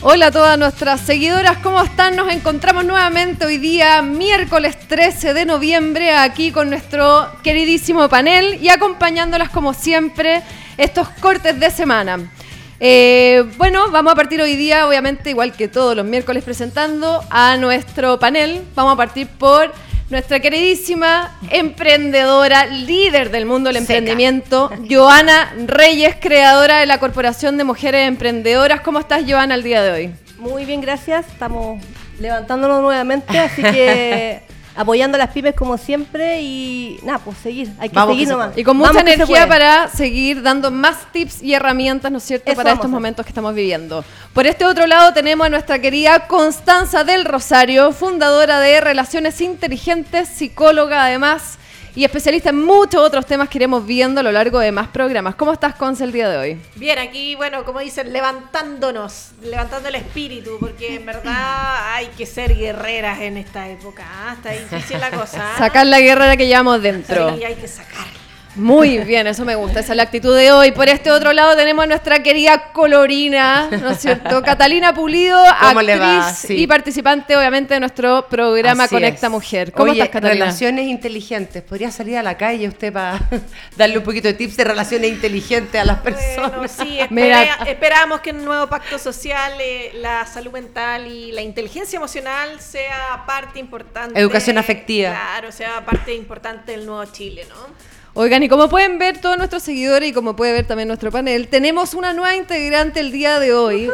Hola a todas nuestras seguidoras, ¿cómo están? Nos encontramos nuevamente hoy día, miércoles 13 de noviembre, aquí con nuestro queridísimo panel y acompañándolas como siempre estos cortes de semana. Eh, bueno, vamos a partir hoy día, obviamente, igual que todos los miércoles, presentando a nuestro panel. Vamos a partir por nuestra queridísima emprendedora, líder del mundo del emprendimiento, Joana Reyes, creadora de la Corporación de Mujeres Emprendedoras. ¿Cómo estás, Joana, el día de hoy? Muy bien, gracias. Estamos levantándonos nuevamente, así que apoyando a las pymes como siempre y nada, pues seguir, hay que seguir nomás. Y con mucha energía para seguir dando más tips y herramientas, ¿no es cierto?, para estos momentos que estamos viviendo. Por este otro lado tenemos a nuestra querida Constanza del Rosario, fundadora de Relaciones Inteligentes, psicóloga además y especialista en muchos otros temas que iremos viendo a lo largo de más programas. ¿Cómo estás, Conce, el día de hoy? Bien, aquí, bueno, como dicen, levantándonos, levantando el espíritu, porque en verdad hay que ser guerreras en esta época. ¿ah? Está difícil la cosa. ¿ah? Sacar la guerrera que llevamos dentro. Sí, hay que sacarla. Muy bien, eso me gusta, esa es la actitud de hoy. Por este otro lado tenemos a nuestra querida colorina, ¿no es cierto? Catalina Pulido, actriz y participante obviamente de nuestro programa Conecta Mujer. ¿Cómo estás, Catalina? Relaciones inteligentes. ¿Podría salir a la calle usted para darle un poquito de tips de relaciones inteligentes a las personas? Bueno, sí, esperamos que en el nuevo pacto social eh, la salud mental y la inteligencia emocional sea parte importante. Educación afectiva. Claro, sea parte importante del nuevo Chile, ¿no? Oigan, y como pueden ver todos nuestros seguidores y como puede ver también nuestro panel, tenemos una nueva integrante el día de hoy,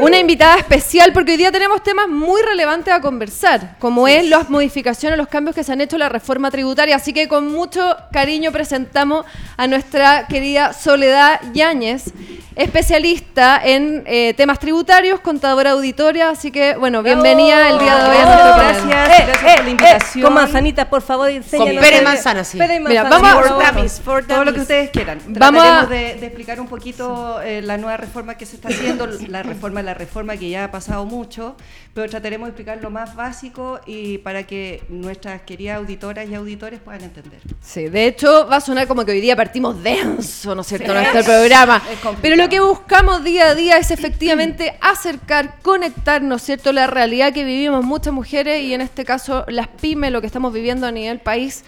una invitada especial, porque hoy día tenemos temas muy relevantes a conversar, como es las modificaciones, los cambios que se han hecho en la reforma tributaria. Así que con mucho cariño presentamos a nuestra querida Soledad Yáñez, especialista en eh, temas tributarios, contadora auditoria. Así que, bueno, bienvenida el día de hoy a nuestro Gracias, gracias por la eh, eh, invitación. con manzanita, por favor, enséñanos. Con pere manzana, sí. Mira, vamos a todo lo que ustedes quieran. Vamos de, explicar un poquito eh, la nueva reforma que se está haciendo, la reforma la reforma que ya ha pasado mucho, pero trataremos de explicar lo más básico y para que nuestras queridas auditoras y auditores puedan entender. Sí, de hecho va a sonar como que hoy día partimos denso, ¿no es cierto?, nuestro programa. Pero lo que buscamos día a día es efectivamente acercar, conectar, ¿no es cierto?, la realidad que vivimos muchas mujeres y en este caso las pymes, lo que estamos viviendo a nivel país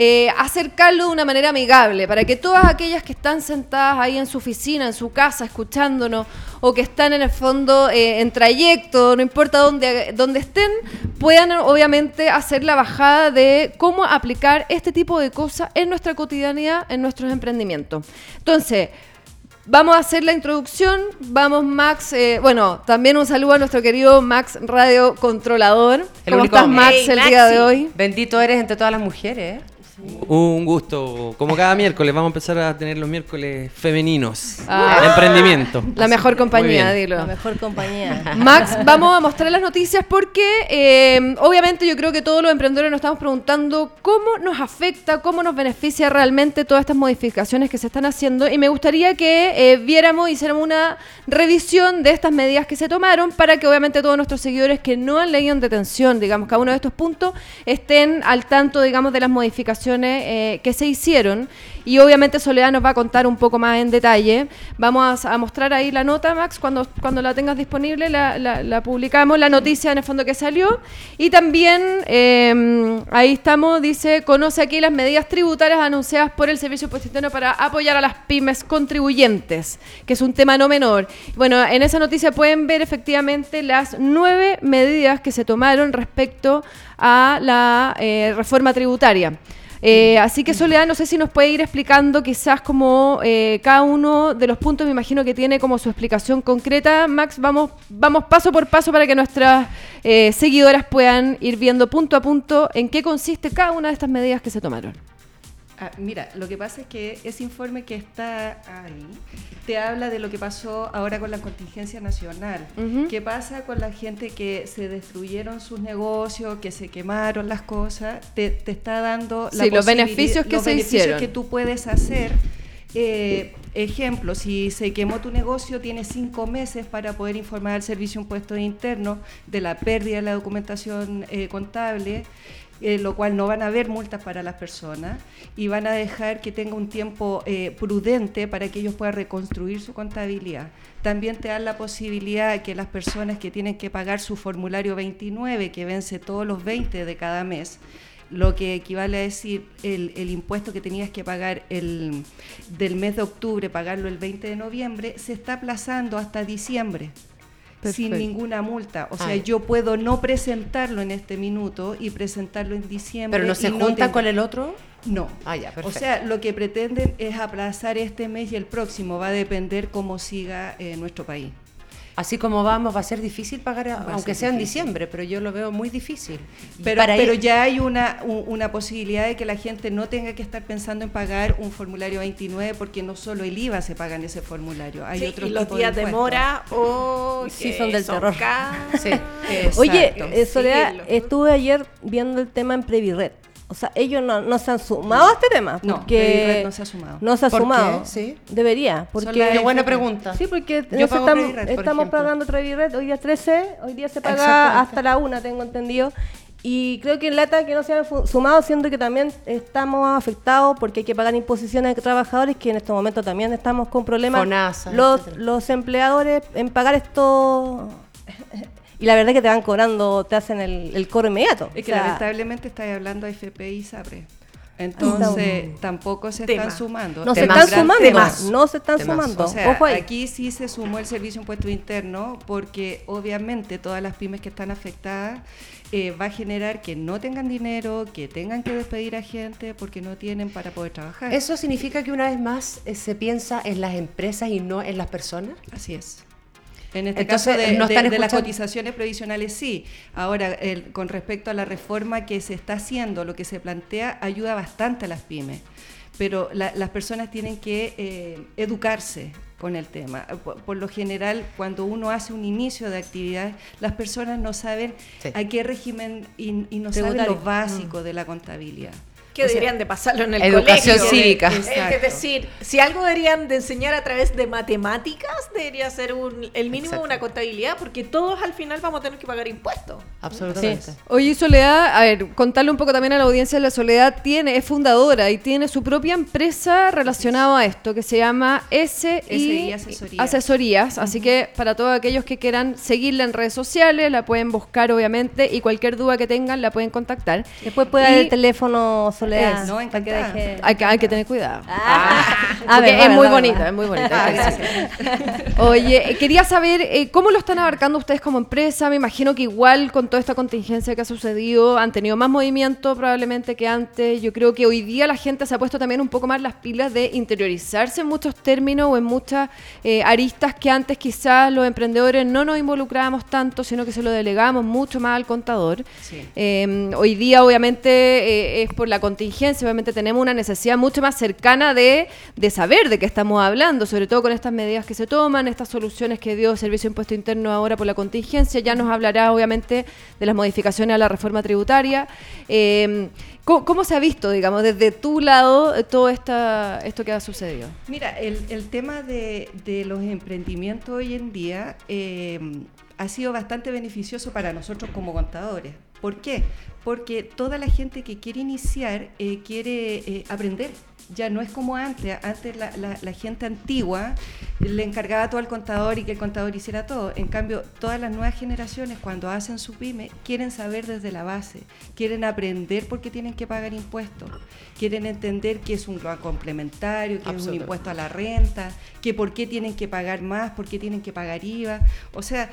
eh, acercarlo de una manera amigable, para que todas aquellas que están sentadas ahí en su oficina, en su casa, escuchándonos, o que están en el fondo eh, en trayecto, no importa dónde, dónde estén, puedan obviamente hacer la bajada de cómo aplicar este tipo de cosas en nuestra cotidianidad, en nuestros emprendimientos. Entonces, Vamos a hacer la introducción. Vamos, Max. Eh, bueno, también un saludo a nuestro querido Max Radio Controlador. ¿Cómo estás, Max, el día de hoy? Bendito eres entre todas las mujeres. Un gusto. Como cada miércoles, vamos a empezar a tener los miércoles femeninos. Ah. emprendimiento. La mejor compañía, dilo. La mejor compañía. Max, vamos a mostrar las noticias porque eh, obviamente yo creo que todos los emprendedores nos estamos preguntando cómo nos afecta, cómo nos beneficia realmente todas estas modificaciones que se están haciendo. Y me gustaría que eh, viéramos, hiciéramos una revisión de estas medidas que se tomaron para que obviamente todos nuestros seguidores que no han leído en detención, digamos, cada uno de estos puntos, estén al tanto, digamos, de las modificaciones eh, que se hicieron y obviamente Soledad nos va a contar un poco más en detalle. Vamos a, mostrar ahí la nota, Max, cuando, cuando la tengas disponible la, publicamos, la noticia en el fondo que salió. Y también em, ahí estamos, dice, conoce aquí las medidas tributarias anunciadas por el Servicio Postitano para apoyar a las pymes contribuyentes, que es un tema no menor. Bueno, en esa noticia pueden ver efectivamente las nueve medidas que se tomaron respecto a la eh, reforma tributaria. Eh, así que Soledad, no sé si nos puede ir explicando quizás como eh, cada uno de los puntos, me imagino que tiene como su explicación concreta. Max, vamos, vamos paso por paso para que nuestras eh, seguidoras puedan ir viendo punto a punto en qué consiste cada una de estas medidas que se tomaron. Ah, mira, lo que pasa es que ese informe que está ahí te habla de lo que pasó ahora con la contingencia nacional. ¿Qué pasa con la gente que se destruyeron sus negocios, que se quemaron las cosas? Te, está dando los beneficios que los se beneficios que tú puedes hacer. Eh, ejemplo, si se quemó tu negocio, tienes cinco meses para poder informar al Servicio Impuesto Interno de la pérdida de la documentación eh, contable. Eh, lo cual no van a haber multas para las personas y van a dejar que tenga un tiempo eh, prudente para que ellos puedan reconstruir su contabilidad. También te dan la posibilidad que las personas que tienen que pagar su formulario 29, que vence todos los 20 de cada mes, lo que equivale a decir el, el, impuesto que tenías que pagar el, del mes de octubre, pagarlo el 20 de noviembre, se está aplazando hasta diciembre sin ninguna multa. O sea, yo puedo no presentarlo en este minuto y presentarlo en diciembre. ¿Pero no se junta con el otro? No. Ah, ya, o sea, lo que pretenden es aplazar este mes y el próximo. Va a depender cómo siga eh, nuestro país así como vamos, va a ser difícil pagar, aunque sea en diciembre, pero yo lo veo muy difícil. Pero, pero ya hay una, una posibilidad de que la gente no tenga que estar pensando en pagar un formulario 29 porque no solo el IVA se paga en ese formulario, hay otros y los días de, mora o sí son del terror. Sí. Oye, eh, Soledad, estuve ayer viendo el tema en Previret o sea, ellos no, no se han sumado a este tema. Porque no, no se ha sumado. No se ha sumado. ¿Sí? Debería. Porque, Qué buena pregunta. Sí, porque estamos, estamos pagando Treviret, hoy día 13, hoy día se paga hasta la 1, tengo entendido. Y creo que en lata que no se han sumado, siendo que también estamos afectados porque hay que pagar imposiciones de trabajadores, que en este momento también estamos con problemas. los, los empleadores en pagar esto y la verdad es que te van cobrando, te hacen el, el cobro inmediato. Es que lamentablemente estás hablando a FP y SAPRE. Entonces, tampoco se están sumando. No se están sumando, no se están sumando. O sea, aquí sí se sumó el servicio impuesto interno porque obviamente todas las pymes que están afectadas eh, va a generar que no tengan dinero, que tengan que despedir a gente porque no tienen para poder trabajar. ¿Eso significa que una vez más eh, se piensa en las empresas y no en las personas? Así es. En este caso de, de, las cotizaciones previsionales sí. Ahora, el, con respecto a la reforma que se está haciendo, lo que se plantea ayuda bastante a las pymes, pero las personas tienen que eh, educarse con el tema. Por, lo general, cuando uno hace un inicio de actividad, las personas no saben a qué régimen y, no saben lo básico mm. de la contabilidad que deberían de pasarlo en el educación cívica. Es decir, si algo deberían de enseñar a través de matemáticas, debería ser un, el mínimo de una contabilidad, porque todos al final vamos a tener que pagar impuestos. Absolutamente. Oye, Soledad, a ver, contarle un poco también a la audiencia, la Soledad tiene, es fundadora y tiene su propia empresa relacionada a esto, que se llama SI, Asesorías. Asesorías. Así que para todos aquellos que quieran seguirla en redes sociales, la pueden buscar obviamente y cualquier duda que tengan la pueden contactar. Después puede dar el teléfono no, hay, que, hay que tener cuidado. Ah. Ah. es, muy bonita, es muy bonita, Oye, quería saber eh, cómo lo están abarcando ustedes como empresa. Me imagino que igual con toda esta contingencia que ha sucedido, han tenido más movimiento probablemente que antes. Yo creo que hoy día la gente se ha puesto también un poco más las pilas de interiorizarse en muchos términos o en muchas eh, aristas que antes quizás los emprendedores no nos involucrábamos tanto, sino que se lo delegamos mucho más al contador. Em, hoy día, obviamente, eh, es por la contingencia, obviamente tenemos una necesidad mucho más cercana de, de, saber de qué estamos hablando, sobre todo con estas medidas que se toman, estas soluciones que dio Servicio de Impuesto Interno ahora por la contingencia. Ya nos hablará, obviamente, de las modificaciones a la reforma tributaria. Eh, ¿cómo, se ha visto, digamos, desde tu lado todo esta, esto que ha sucedido? Mira, el, el tema de, de, los emprendimientos hoy en día eh, ha sido bastante beneficioso para nosotros como contadores. ¿Por qué? Porque toda la gente que quiere iniciar eh, quiere eh, aprender ya no es como antes. Antes la, la, gente antigua le encargaba todo al contador y que el contador hiciera todo. En cambio, todas las nuevas generaciones cuando hacen su pyme quieren saber desde la base, quieren aprender por qué tienen que pagar impuestos, quieren entender qué es un complementario, qué es un impuesto a la renta, que por qué tienen que pagar más, por qué tienen que pagar IVA. O sea,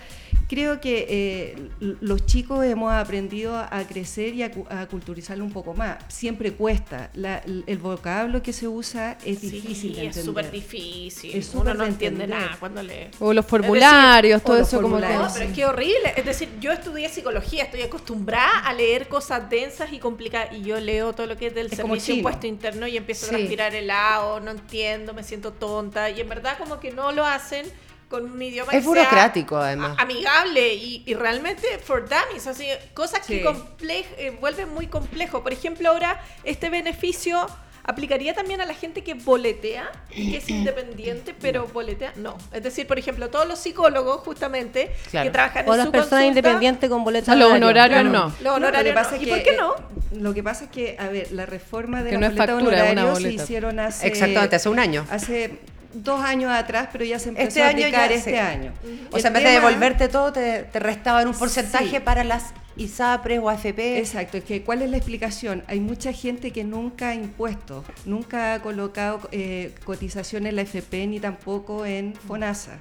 creo que eh, los chicos hemos aprendido a crecer y a, culturizarlo un poco más. Siempre cuesta. el vocablo que se usa es difícil Es súper difícil. Uno no entiende nada cuando lee. O los formularios, todo eso como que... No, pero es que horrible. Es decir, yo estudié psicología, estoy acostumbrada a leer cosas densas y complicadas. Y yo leo todo lo que es del servicio impuesto interno y empiezo a respirar helado, no entiendo, me siento tonta. Y en verdad como que no lo hacen con un idioma es burocrático además amigable y, realmente for dummies así cosas que eh, vuelven muy complejo por ejemplo ahora este beneficio ¿aplicaría también a la gente que boletea y que es independiente, pero boletea? No. Es decir, por ejemplo, todos los psicólogos, justamente, que trabajan en o las personas independientes con boletas. los honorarios no. Los honorarios no. ¿Y por qué no? Lo que pasa es que, a ver, la reforma de la boleta honorario se hicieron hace... Exactamente, hace un año. Hace dos años atrás, pero ya se empezó este a aplicar este año. O sea, en vez de devolverte todo, te, te restaban un porcentaje para las ISAPRES o AFP. Exacto, es que ¿cuál es la explicación? Hay mucha gente que nunca ha impuesto, nunca ha colocado eh, cotización en la AFP ni tampoco en FONASA.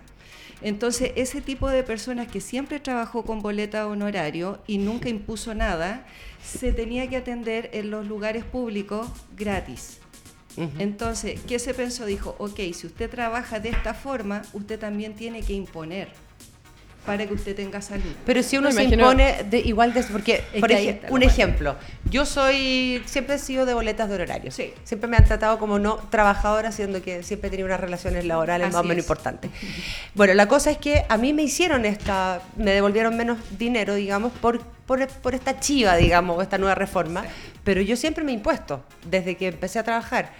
Entonces, ese tipo de personas que siempre trabajó con boleta honorario y nunca impuso nada, se tenía que atender en los lugares públicos gratis. Entonces, ¿qué se pensó? Dijo, ok, si usted trabaja de esta forma, usted también tiene que imponer para que usted tenga salud. Pero si uno se impone de, igual de porque por un ejemplo, yo soy siempre he sido de boletas de horario. Sí. Siempre me han tratado como no trabajadora, siendo que siempre he tenido unas relaciones laborales más o menos importantes. Bueno, la cosa es que a mí me hicieron esta, me devolvieron menos dinero, digamos, por, por, por esta chiva, digamos, esta nueva reforma, pero yo siempre me he impuesto desde que empecé a trabajar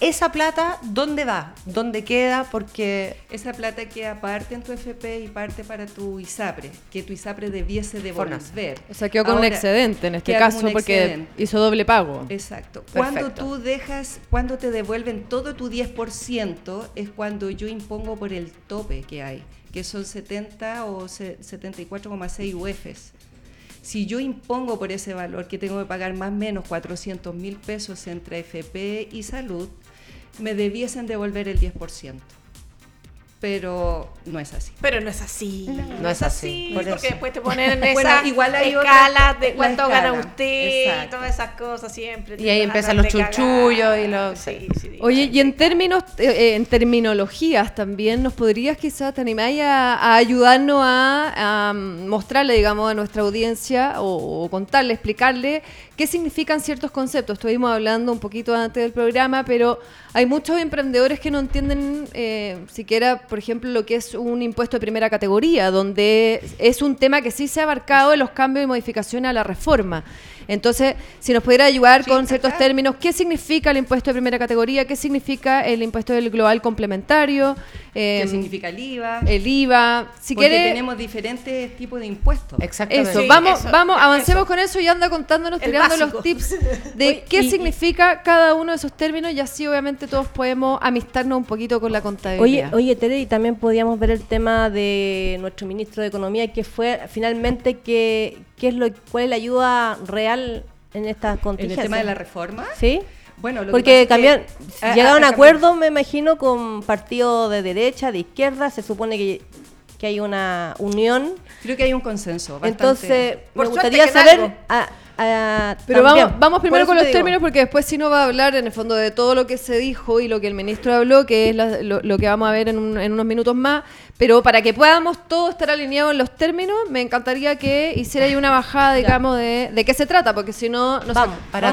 esa plata, ¿dónde va? ¿Dónde queda? Porque... Esa plata queda parte en tu FP y parte para tu ISAPRE, que tu ISAPRE debiese devolver. O sea, quedó con un excedente en este caso porque hizo doble pago. Exacto. Cuando tú dejas, cuando te devuelven todo tu 10%, es cuando yo impongo por el tope que hay, que son 70 o 74,6 UFs. Si yo impongo por ese valor que tengo que pagar más o menos 400 mil pesos entre FP y salud, me debiesen devolver el 10% pero no es así. Pero no es así. No, es así. porque después te ponen en esa igual escala de cuánto gana usted y todas esas cosas siempre. Y ahí empiezan los chuchullos y los... Sí, sí, Oye, y en términos, eh, eh, en terminologías también, ¿nos podrías quizás, te animáis a, ayudarnos a, mostrarle, digamos, a nuestra audiencia o, contarle, explicarle qué significan ciertos conceptos? Estuvimos hablando un poquito antes del programa, pero hay muchos emprendedores que no entienden eh, siquiera por ejemplo, lo que es un impuesto de primera categoría, donde es un tema que sí se ha abarcado en los cambios y modificaciones a la reforma. Entonces, si nos pudiera ayudar con ciertos términos, ¿qué significa el impuesto de primera categoría? ¿Qué significa el impuesto del global complementario? ¿Qué em, significa el IVA? El IVA. Si Porque tenemos diferentes tipos de impuestos. Exactamente. Eso, vamos, vamos, avancemos con eso y anda contándonos, tirando los tips de qué significa cada uno de esos términos y así obviamente todos podemos amistarnos un poquito con la contabilidad. Oye, oye Tere, y también podíamos ver el tema de nuestro ministro de Economía, que fue finalmente que, qué es lo, cuál es la ayuda real en estas contingencias. ¿En el tema de la reforma? Sí. Bueno, porque cambian, llegaron a acuerdos, me imagino, con partidos de derecha, de izquierda, se supone que, que hay una unión. Creo que hay un consenso. Entonces, me gustaría saber, pero vamos, vamos primero con los términos porque después si no va a hablar en el fondo de todo lo que se dijo y lo que el ministro habló, que es lo, que vamos a ver en, unos minutos más. Pero para que podamos todos estar alineados en los términos, me encantaría que hiciera ahí una bajada, digamos, de, de qué se trata, porque si no, no vamos, para,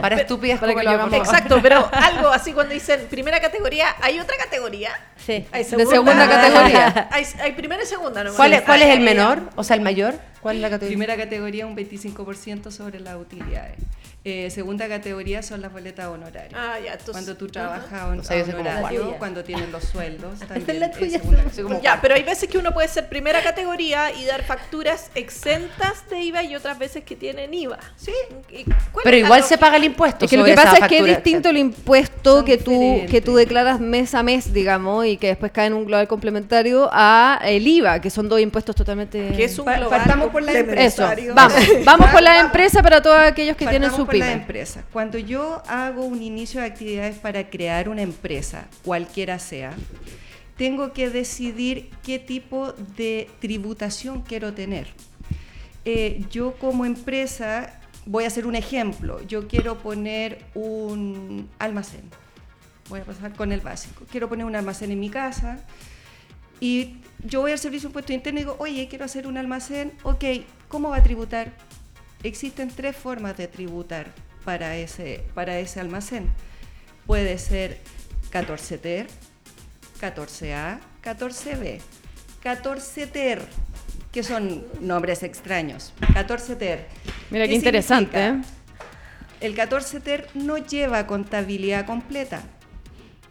para estúpidas para que lo hagamos. Exacto, pero algo así cuando dicen primera categoría, ¿hay otra categoría? Sí. Hay segunda, de segunda categoría. hay, primera y segunda nomás. ¿Cuál, es, ¿Cuál es el menor? O sea, el mayor. ¿Cuál es la categoría? Primera categoría, un 25% sobre las utilidades. Eh, segunda categoría son las boletas honorarias. Ah, ya, cuando tú trabajas uh honorario, cuando tienen los sueldos. También, la tuya. ya, pero hay veces que uno puede ser primera categoría y dar facturas exentas de IVA y otras veces que tienen IVA. Sí. Pero igual se paga el impuesto. Es que lo que pasa es que es distinto el impuesto que tú, que tú declaras mes a mes, digamos, y que después cae en un global complementario a el IVA, que son dos impuestos totalmente. Que es un global por la empresa. Vamos, vamos por la empresa para todos aquellos que tienen su la empresa. Cuando yo hago un inicio de actividades para crear una empresa, cualquiera sea, tengo que decidir qué tipo de tributación quiero tener. Eh, yo como empresa, voy a hacer un ejemplo, yo quiero poner un almacén. Voy a pasar con el básico. Quiero poner un almacén en mi casa y yo voy al servicio de impuesto interno y digo, oye, quiero hacer un almacén, ok, ¿cómo va a tributar? existen tres formas de tributar para ese, para ese almacén. Puede ser 14 TER, 14A, 14B, 14 TER, que son nombres extraños. 14 TER. Mira qué, interesante. ¿eh? el 14 TER no lleva contabilidad completa.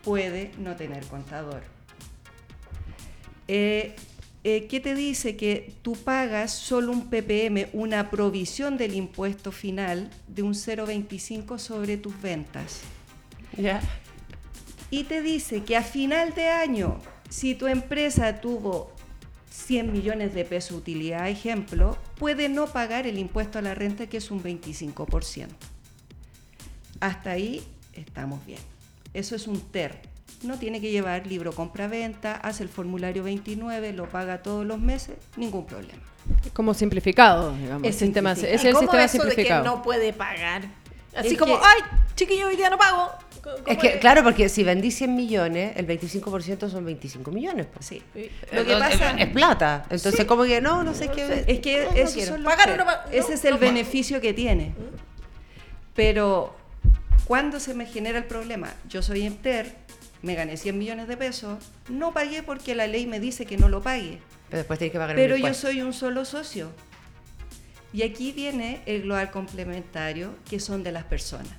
Puede no tener contador. Eh, eh, ¿Qué te dice? Que tú pagas solo un ppm, una provisión del impuesto final de un 0,25 sobre tus ventas. Ya. Y te dice que a final de año, si tu empresa tuvo 100 millones de pesos de utilidad, ejemplo, puede no pagar el impuesto a la renta que es un 25%. Hasta ahí estamos bien. Eso es un TER. No tiene que llevar libro compra-venta, hace el formulario 29, lo paga todos los meses, ningún problema. Como simplificado, digamos. Es, sistema, es el sistema simplificado. De que no puede pagar. Así como, ay, chiquillo, hoy día no pago. Es que, claro, porque si vendí 100 millones, el 25% son 25 millones. Pues. Sí. Lo que pasa es, plata. Entonces, como que no, no sé qué. Es que ese es el beneficio que tiene. Pero, cuando se me genera el problema? Yo soy enter, me gané 100 millones de pesos, no pagué porque la ley me dice que no lo pague. Pero después tienes que pagar Pero yo soy un solo socio. Y aquí viene el global complementario, que son de las personas.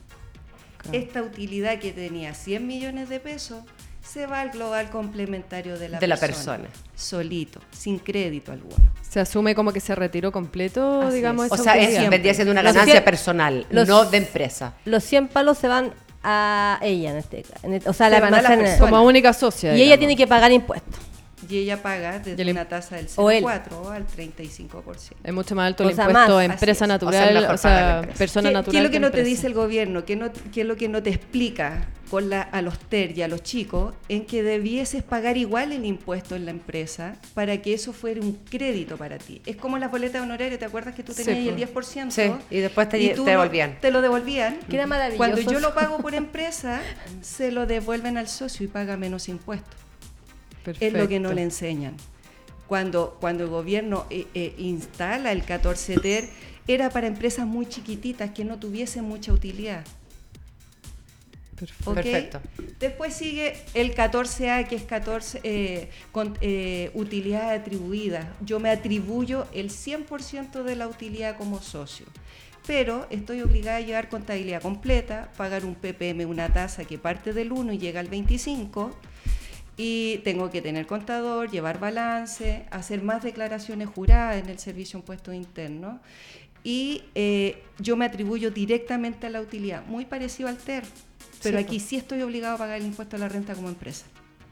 Esta utilidad que tenía 100 millones de pesos se va al global complementario de la, de la persona. Solito, sin crédito alguno. Se asume como que se retiró completo, digamos. O sea, vendría siendo una ganancia personal, no de empresa. Los 100 palos se van a ella en este, caso. o sea, la, la como única socia. Y ella tiene que pagar impuestos y ella paga desde una tasa del 0,4 al 35%. Es mucho más alto el impuesto empresa natural, o sea, persona natural. ¿Qué es lo que, no te dice el gobierno? ¿Qué, no, ¿Qué, es lo que no te explica con la, a los TER y a los chicos? En que debieses pagar igual el impuesto en la empresa para que eso fuera un crédito para ti. Es como las boletas honorarias, ¿te acuerdas que tú tenías el 10%? Sí, y después te, te devolvían. te lo devolvían. Maravilloso. Cuando yo lo pago por empresa, se lo devuelven al socio y paga menos impuestos es lo que no le enseñan. Cuando, cuando el gobierno eh, eh, instala el 14 TER, era para empresas muy chiquititas que no tuviesen mucha utilidad. Perfecto. Después sigue el 14A, que es 14 eh, con utilidad atribuida. Yo me atribuyo el 100% de la utilidad como socio pero estoy obligada a llevar contabilidad completa, pagar un PPM, una tasa que parte del 1 y llega al 25, y tengo que tener contador, llevar balance, hacer más declaraciones juradas en el servicio impuesto interno y eh, yo me atribuyo directamente a la utilidad, muy parecido al TER, pero aquí sí estoy obligado a pagar el impuesto a la renta como empresa.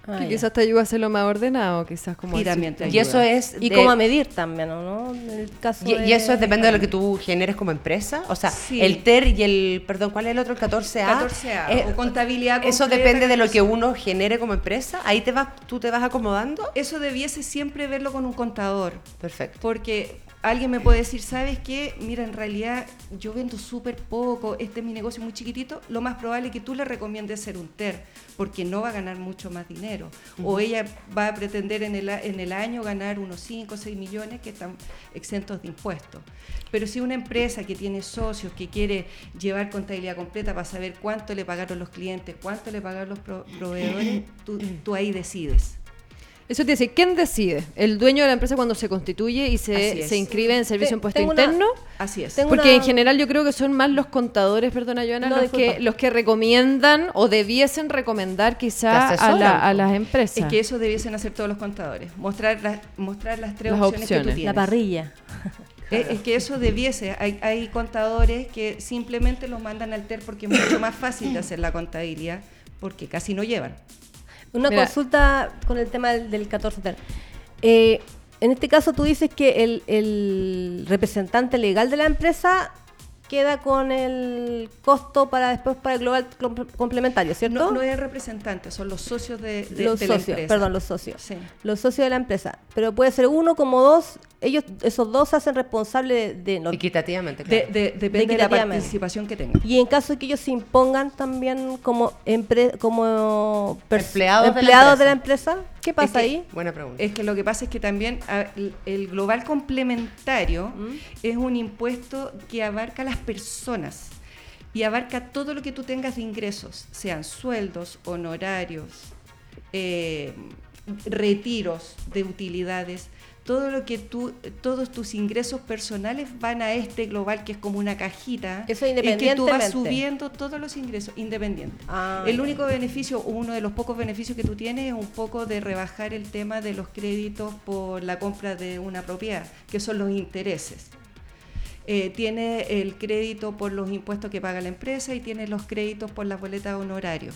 Ah, quizás te ayuda a hacerlo más ordenado, quizás como... Y Y eso es... Y cómo a medir también, ¿no? El caso y, eso depende de lo que tú generes como empresa. O sea, el TER y el... Perdón, ¿cuál es el otro? El 14A. 14A, o contabilidad Eso depende de lo que uno genere como empresa. Ahí te vas, tú te vas acomodando. Eso debiese siempre verlo con un contador. Perfecto. Porque alguien me puede decir, ¿sabes qué? Mira, en realidad yo vendo súper poco, este es mi negocio muy chiquitito, lo más probable es que tú le recomiendes ser un TER, porque no va a ganar mucho más dinero. O ella va a pretender en el, en el año ganar unos 5 o 6 millones que están exentos de impuestos. Pero si una empresa que tiene socios, que quiere llevar contabilidad completa para saber cuánto le pagaron los clientes, cuánto le pagaron los proveedores, tú, tú ahí decides. Eso te dice, ¿quién decide? ¿El dueño de la empresa cuando se constituye y se, se inscribe en servicio de impuesto interno? así es. Porque en general yo creo que son más los contadores, perdona Joana, los, que, los que recomiendan o debiesen recomendar quizás a, las empresas. Es que eso debiesen hacer todos los contadores, mostrar, mostrar las tres opciones, que tú tienes. La parrilla. Es, que eso debiese. Hay, hay contadores que simplemente los mandan al TER porque es mucho más fácil de hacer la contabilidad, porque casi no llevan. Una consulta con el tema del, 14 ter. Eh, en este caso tú dices que el, el representante legal de la empresa queda con el costo para después para el global complementario, ¿cierto? No, no es el representante, son los socios de, los socios, la empresa. Perdón, los socios. Sí. Los socios de la empresa. Pero puede ser uno como dos, ellos, esos dos se hacen responsables de... Equitativamente, claro. depende de, la participación que tengan. Y en caso de que ellos se impongan también como, como empleados, empleados de, la empresa, ¿qué pasa ahí? Buena pregunta. Es que lo que pasa es que también el global complementario ¿Mm? es un impuesto que abarca las personas y abarca todo lo que tú tengas de ingresos, sean sueldos, honorarios, eh, retiros de utilidades todo lo que tú, todos tus ingresos personales van a este global que es como una cajita. Eso independientemente. En que tú vas subiendo todos los ingresos independientes. Ah, el único beneficio, uno de los pocos beneficios que tú tienes es un poco de rebajar el tema de los créditos por la compra de una propiedad, que son los intereses. Eh, tiene el crédito por los impuestos que paga la empresa y tiene los créditos por las boletas de honorario.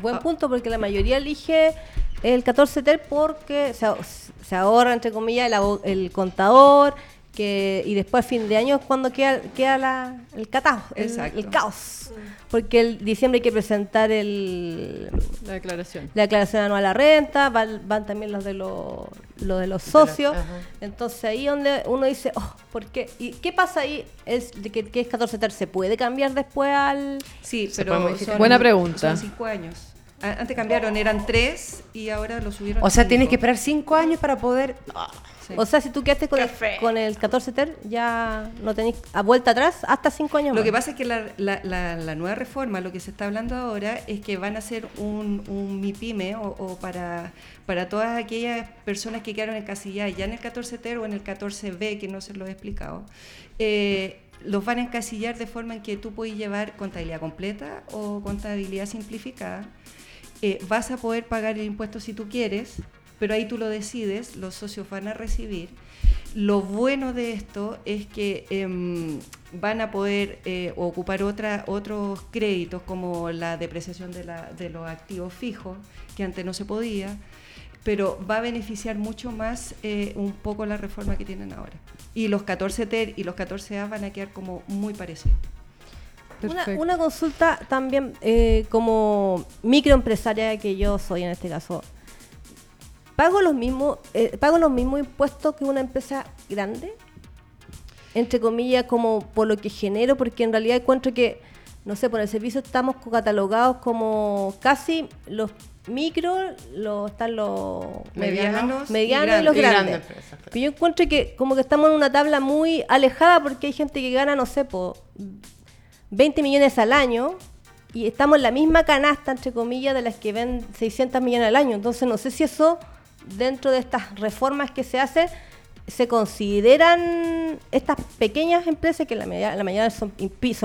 Buen ah. punto, porque la mayoría elige el 14 TER porque se, ahorra, entre comillas, el, el contador, que y después fin de año es cuando queda, queda la, el catao, el, caos. Porque el diciembre hay que presentar el, la declaración. La declaración anual a la renta, van, también los de, los, de los socios. Entonces ahí donde uno dice, oh, ¿por qué? ¿Y qué pasa ahí? Es de que, es 14 ter, ¿se puede cambiar después al...? Sí, pero Buena pregunta. Son cinco años. Antes cambiaron, eran tres y ahora lo subieron. O sea, tienes que esperar cinco años para poder... O sea, si tú quedaste con, el, con el 14 TER, ya no tenéis a vuelta atrás hasta cinco años Lo que pasa es que la, la, nueva reforma, lo que se está hablando ahora, es que van a hacer un, un MIPYME o, para, para todas aquellas personas que quedaron en casilla ya en el 14 TER o en el 14B, que no se lo he explicado. Eh, los van a encasillar de forma en que tú puedes llevar contabilidad completa o contabilidad simplificada. Eh, vas a poder pagar el impuesto si tú quieres, pero ahí tú lo decides, los socios van a recibir. Lo bueno de esto es que em, van a poder eh, ocupar otra, otros créditos como la depreciación de, la, de los activos fijos, que antes no se podía, pero va a beneficiar mucho más eh, un poco la reforma que tienen ahora. Y los 14 TER y los 14A van a quedar como muy parecidos. Una, una, consulta también eh, como microempresaria que yo soy en este caso pago los mismos eh, pago los mismos impuestos que una empresa grande entre comillas como por lo que genero porque en realidad encuentro que no sé por el servicio estamos catalogados como casi los micro los están los medianos, medianos y, los grandes, pero yo encuentro que como que estamos en una tabla muy alejada porque hay gente que gana no sé por 20 millones al año y estamos en la misma canasta, entre comillas, de las que ven 600 millones al año. Entonces, no sé si eso dentro de estas reformas que se hacen, se consideran estas pequeñas empresas, que la mayoría, la mayoría son,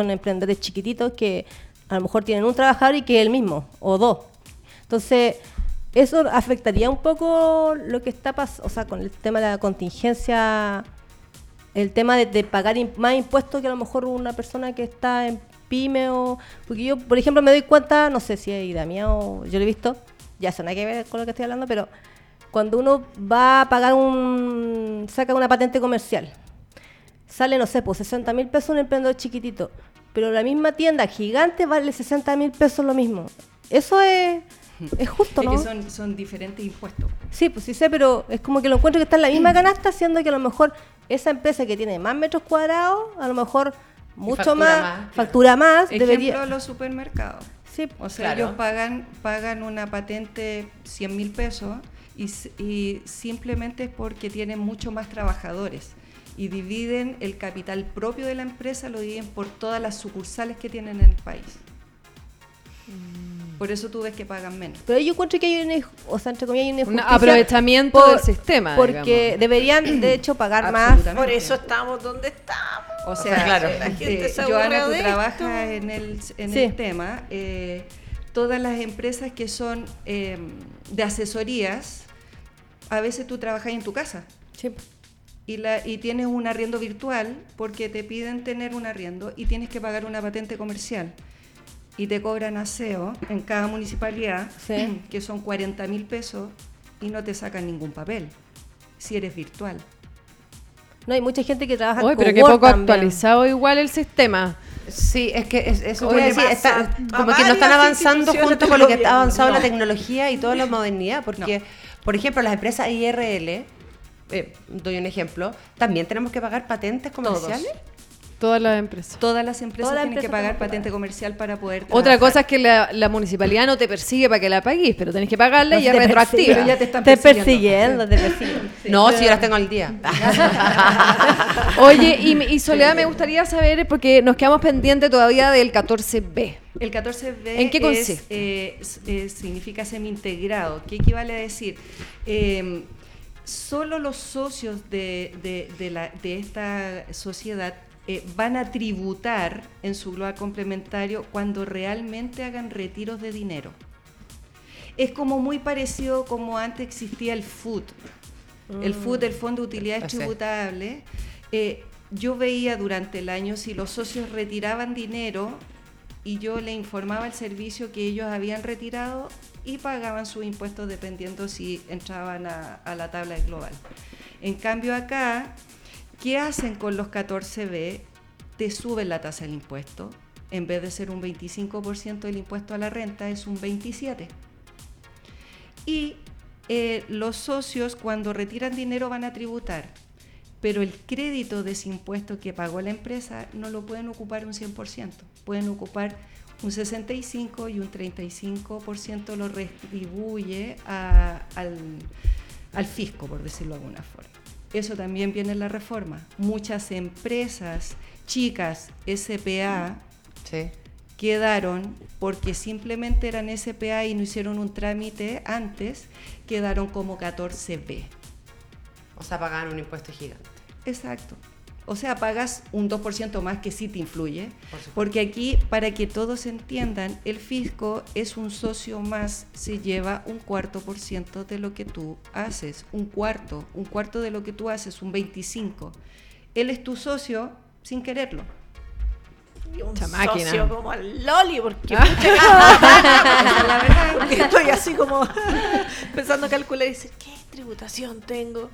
emprendedores chiquititos que a lo mejor tienen un trabajador y que es el mismo, o dos. Entonces, eso afectaría un poco lo que está pasando, o sea, con el tema de la contingencia, el tema de, pagar más impuestos que a lo mejor una persona que está en pyme o... Porque yo, por ejemplo, me doy cuenta, no sé si hay Damián o yo lo he visto, ya eso no hay que ver con lo que estoy hablando, pero cuando uno va a pagar un, saca una patente comercial, sale, no sé, pues 60 mil pesos un emprendedor chiquitito, pero la misma tienda gigante vale 60 mil pesos lo mismo. Eso es, es justo, ¿no? Es que son, son diferentes impuestos. Sí, pues sí sé, pero es como que lo encuentro que está en la misma canasta, siendo que a lo mejor esa empresa que tiene más metros cuadrados, a lo mejor mucho más, factura más. Ejemplo, debería... los supermercados. Sí, o sea, ellos pagan, pagan una patente 100 mil pesos y, simplemente es porque tienen mucho más trabajadores y dividen el capital propio de la empresa, lo dividen por todas las sucursales que tienen en el país. Mm. Por eso tú ves que pagan menos. Pero yo encuentro que hay un, o sea, entre comillas, un aprovechamiento del sistema. Porque deberían, de hecho, pagar más. Por eso estamos donde estamos. O sea, claro. la gente eh, Joana, tú trabajas en el, en el tema. Eh, todas las empresas que son eh, de asesorías a veces tú trabajas en tu casa. Sí. Y, la, y tienes un arriendo virtual porque te piden tener un arriendo y tienes que pagar una patente comercial. Y te cobran aseo en cada municipalidad, que son 40 mil pesos, y no te sacan ningún papel, si eres virtual. No, hay mucha gente que trabaja Uy, pero qué poco actualizado igual el sistema. Sí, es que eso voy a decir, como que no están avanzando junto con lo que está avanzado la tecnología y toda la modernidad, porque... Por ejemplo, las empresas IRL, eh, doy un ejemplo, también tenemos que pagar patentes comerciales. Todas las empresas. Todas las empresas tienen que pagar patente comercial para poder Otra cosa es que la, municipalidad no te persigue para que la pagues, pero tenés que pagarla y es retroactiva. ya te están persiguiendo. Te persiguiendo, No, si yo las tengo al día. Oye, y, y, Soledad, me gustaría saber, porque nos quedamos pendientes todavía del 14B. El 14B ¿En qué consiste? Eh, significa semi-integrado. ¿Qué equivale a decir? Eh, solo los socios de, la, de esta sociedad eh, van a tributar en su global complementario cuando realmente hagan retiros de dinero. Es como muy parecido como antes existía el FUT. El mm. FUT, el Fondo de Utilidades Tributables. Eh, yo veía durante el año si los socios retiraban dinero y yo le informaba al servicio que ellos habían retirado y pagaban sus impuestos dependiendo si entraban a, la tabla global. En cambio acá, ¿qué hacen con los 14B? Te suben la tasa del impuesto. En vez de ser un 25% del impuesto a la renta, es un 27%. Y eh, los socios cuando retiran dinero van a tributar, pero el crédito de ese impuesto que pagó la empresa no lo pueden ocupar un 100%, pueden ocupar un 65 y un 35% lo retribuye al, al, fisco, por decirlo de alguna forma. Eso también viene en la reforma. Muchas empresas chicas, SPA, quedaron porque simplemente eran SPA y no hicieron un trámite antes, quedaron como 14B. O sea, pagaban un impuesto gigante. Exacto. O sea, pagas un 2% más que sí te influye, porque aquí, para que todos entiendan, el fisco es un socio más, se lleva un cuarto por ciento de lo que tú haces, un cuarto, un cuarto de lo que tú haces, un 25. Él es tu socio sin quererlo. Y un socio como el Loli, porque, la verdad, estoy así como pensando calcular y decir, ¿qué tributación tengo?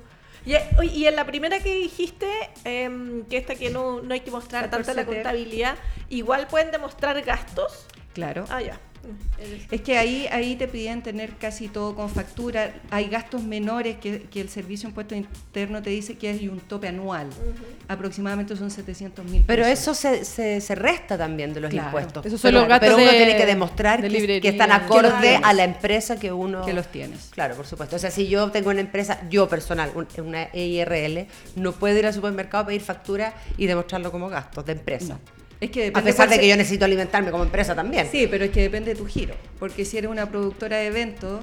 Y, en la primera que dijiste, em, que esta que no, no hay que mostrar tanto la contabilidad, igual pueden demostrar gastos. Claro. Ah, ya. Es que ahí, ahí te piden tener casi todo con factura. Hay gastos menores que, que el Servicio de Impuesto Interno te dice que hay un tope anual. Aproximadamente son 700 mil Pero eso se, se, resta también de los impuestos. Esos son los gastos pero uno tiene que demostrar que, están acorde a la empresa que uno... Que los tienes. Claro, por supuesto. O sea, si yo tengo una empresa, yo personal, una EIRL, no puedo ir al supermercado a pedir factura y demostrarlo como gastos de empresa. Es que a pesar de que yo necesito alimentarme como empresa también. Sí, pero es que depende de tu giro. Porque si eres una productora de eventos,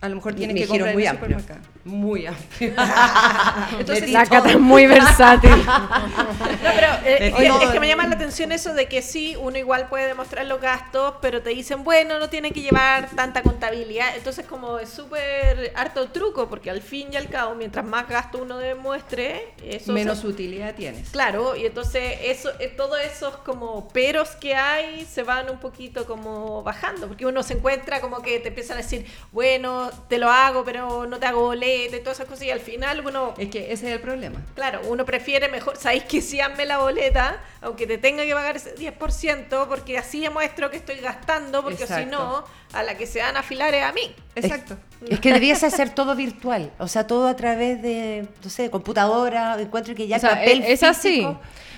a lo mejor tienes que comprar muy en el supermercado. Muy amplio. Entonces, la cata es muy versátil. no, pero eh, es que me llama la atención eso de que sí, uno igual puede demostrar los gastos, pero te dicen, bueno, no tiene que llevar tanta contabilidad. Entonces, como es súper harto truco, porque al fin y al cabo, mientras más gasto uno demuestre, eso menos utilidad tienes. Claro, y entonces eso, eh, todos esos como peros que hay se van un poquito como bajando, porque uno se encuentra como que te empiezan a decir, bueno, te lo hago, pero no te hago boleta y todas esas cosas. Y al final uno. Es que ese es el problema. Claro, uno prefiere mejor. Sabéis que si hazme la boleta, aunque te tenga que pagar ese 10%, porque así demuestro que estoy gastando, porque si no, a la que se van a afilar es a mí. Exacto. Es, que debiese ser todo virtual. O sea, todo a través de, no sé, computadora. Encuentro que ya o papel. Es, así.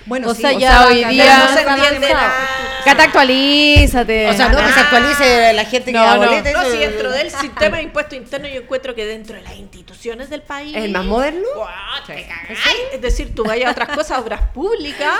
Bueno, o sea, ya hoy día no se entiende Cata, actualízate. O sea, no que se actualice la gente que no, no. no, si dentro del sistema de impuesto interno yo encuentro que dentro de las instituciones del país. ¿Es el más moderno? Es decir, tú vayas a otras cosas, obras públicas.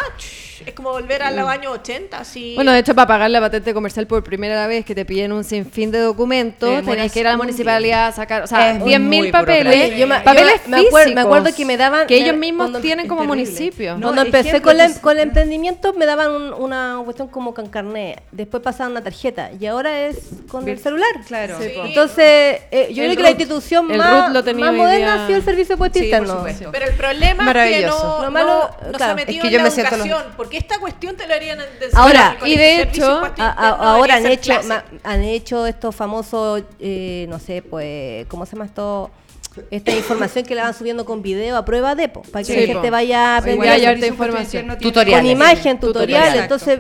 Es como volver a los años 80, así. Bueno, de hecho, para pagar la patente comercial por primera vez que te piden un sinfín de documentos, eh, tenés que ir a la municipalidad a sacar, o sea, 10.000 papeles. Yo me, papeles me, acuerdo, me acuerdo que me daban. Que ellos mismos tienen como municipio. cuando empecé con, el, con el emprendimiento, me daban una cuestión como con carnet. Después pasaban una tarjeta. Y ahora es con el celular. Claro. Entonces, eh, yo creo que la institución más, más moderna ha sido el servicio de puesto interno. Pero el problema es que no, no, se ha metido en la educación porque esta cuestión te lo harían Ahora, y de hecho, ahora han hecho, han hecho estos famosos, eh, no sé, pues, ¿cómo se llama esto? esta información que le van subiendo con video a prueba de para que la gente vaya a aprender información con imagen tutorial, entonces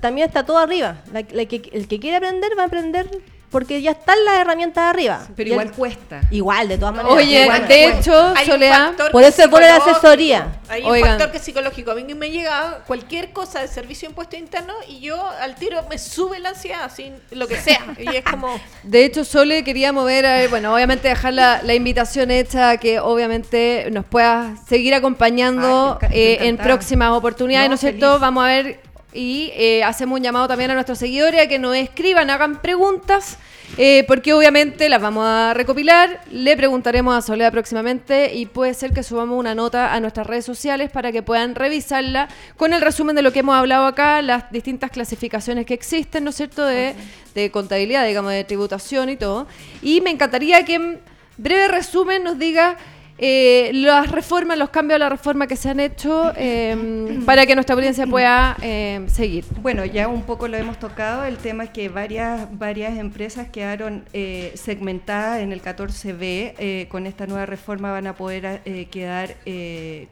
también está todo arriba. El que quiere aprender va a aprender porque ya están las herramientas arriba. Pero igual cuesta. Igual, de todas maneras. Oye, de hecho, Soledad, por eso se pone la asesoría. Hay un factor que es psicológico. A mí me llega cualquier cosa de servicio de impuesto interno y yo al tiro me sube la ansiedad, sin lo que sea. y es como... De hecho, Sole quería mover, bueno, obviamente dejar la, la, invitación hecha que obviamente nos pueda seguir acompañando eh, en próximas oportunidades, ¿no es cierto? Vamos a ver y eh, hacemos un llamado también a nuestros seguidores a que nos escriban, hagan preguntas, eh, porque obviamente las vamos a recopilar, le preguntaremos a Soledad próximamente y puede ser que subamos una nota a nuestras redes sociales para que puedan revisarla con el resumen de lo que hemos hablado acá, las distintas clasificaciones que existen, ¿no es cierto?, de, de contabilidad, digamos, de tributación y todo. Y me encantaría que en breve resumen nos diga eh, las reformas, los cambios a la reforma que se han hecho em, para que nuestra audiencia pueda em, seguir. Bueno, ya un poco lo hemos tocado, el tema es que varias, varias empresas quedaron eh, segmentadas en el 14B, eh, con esta nueva reforma van a poder quedar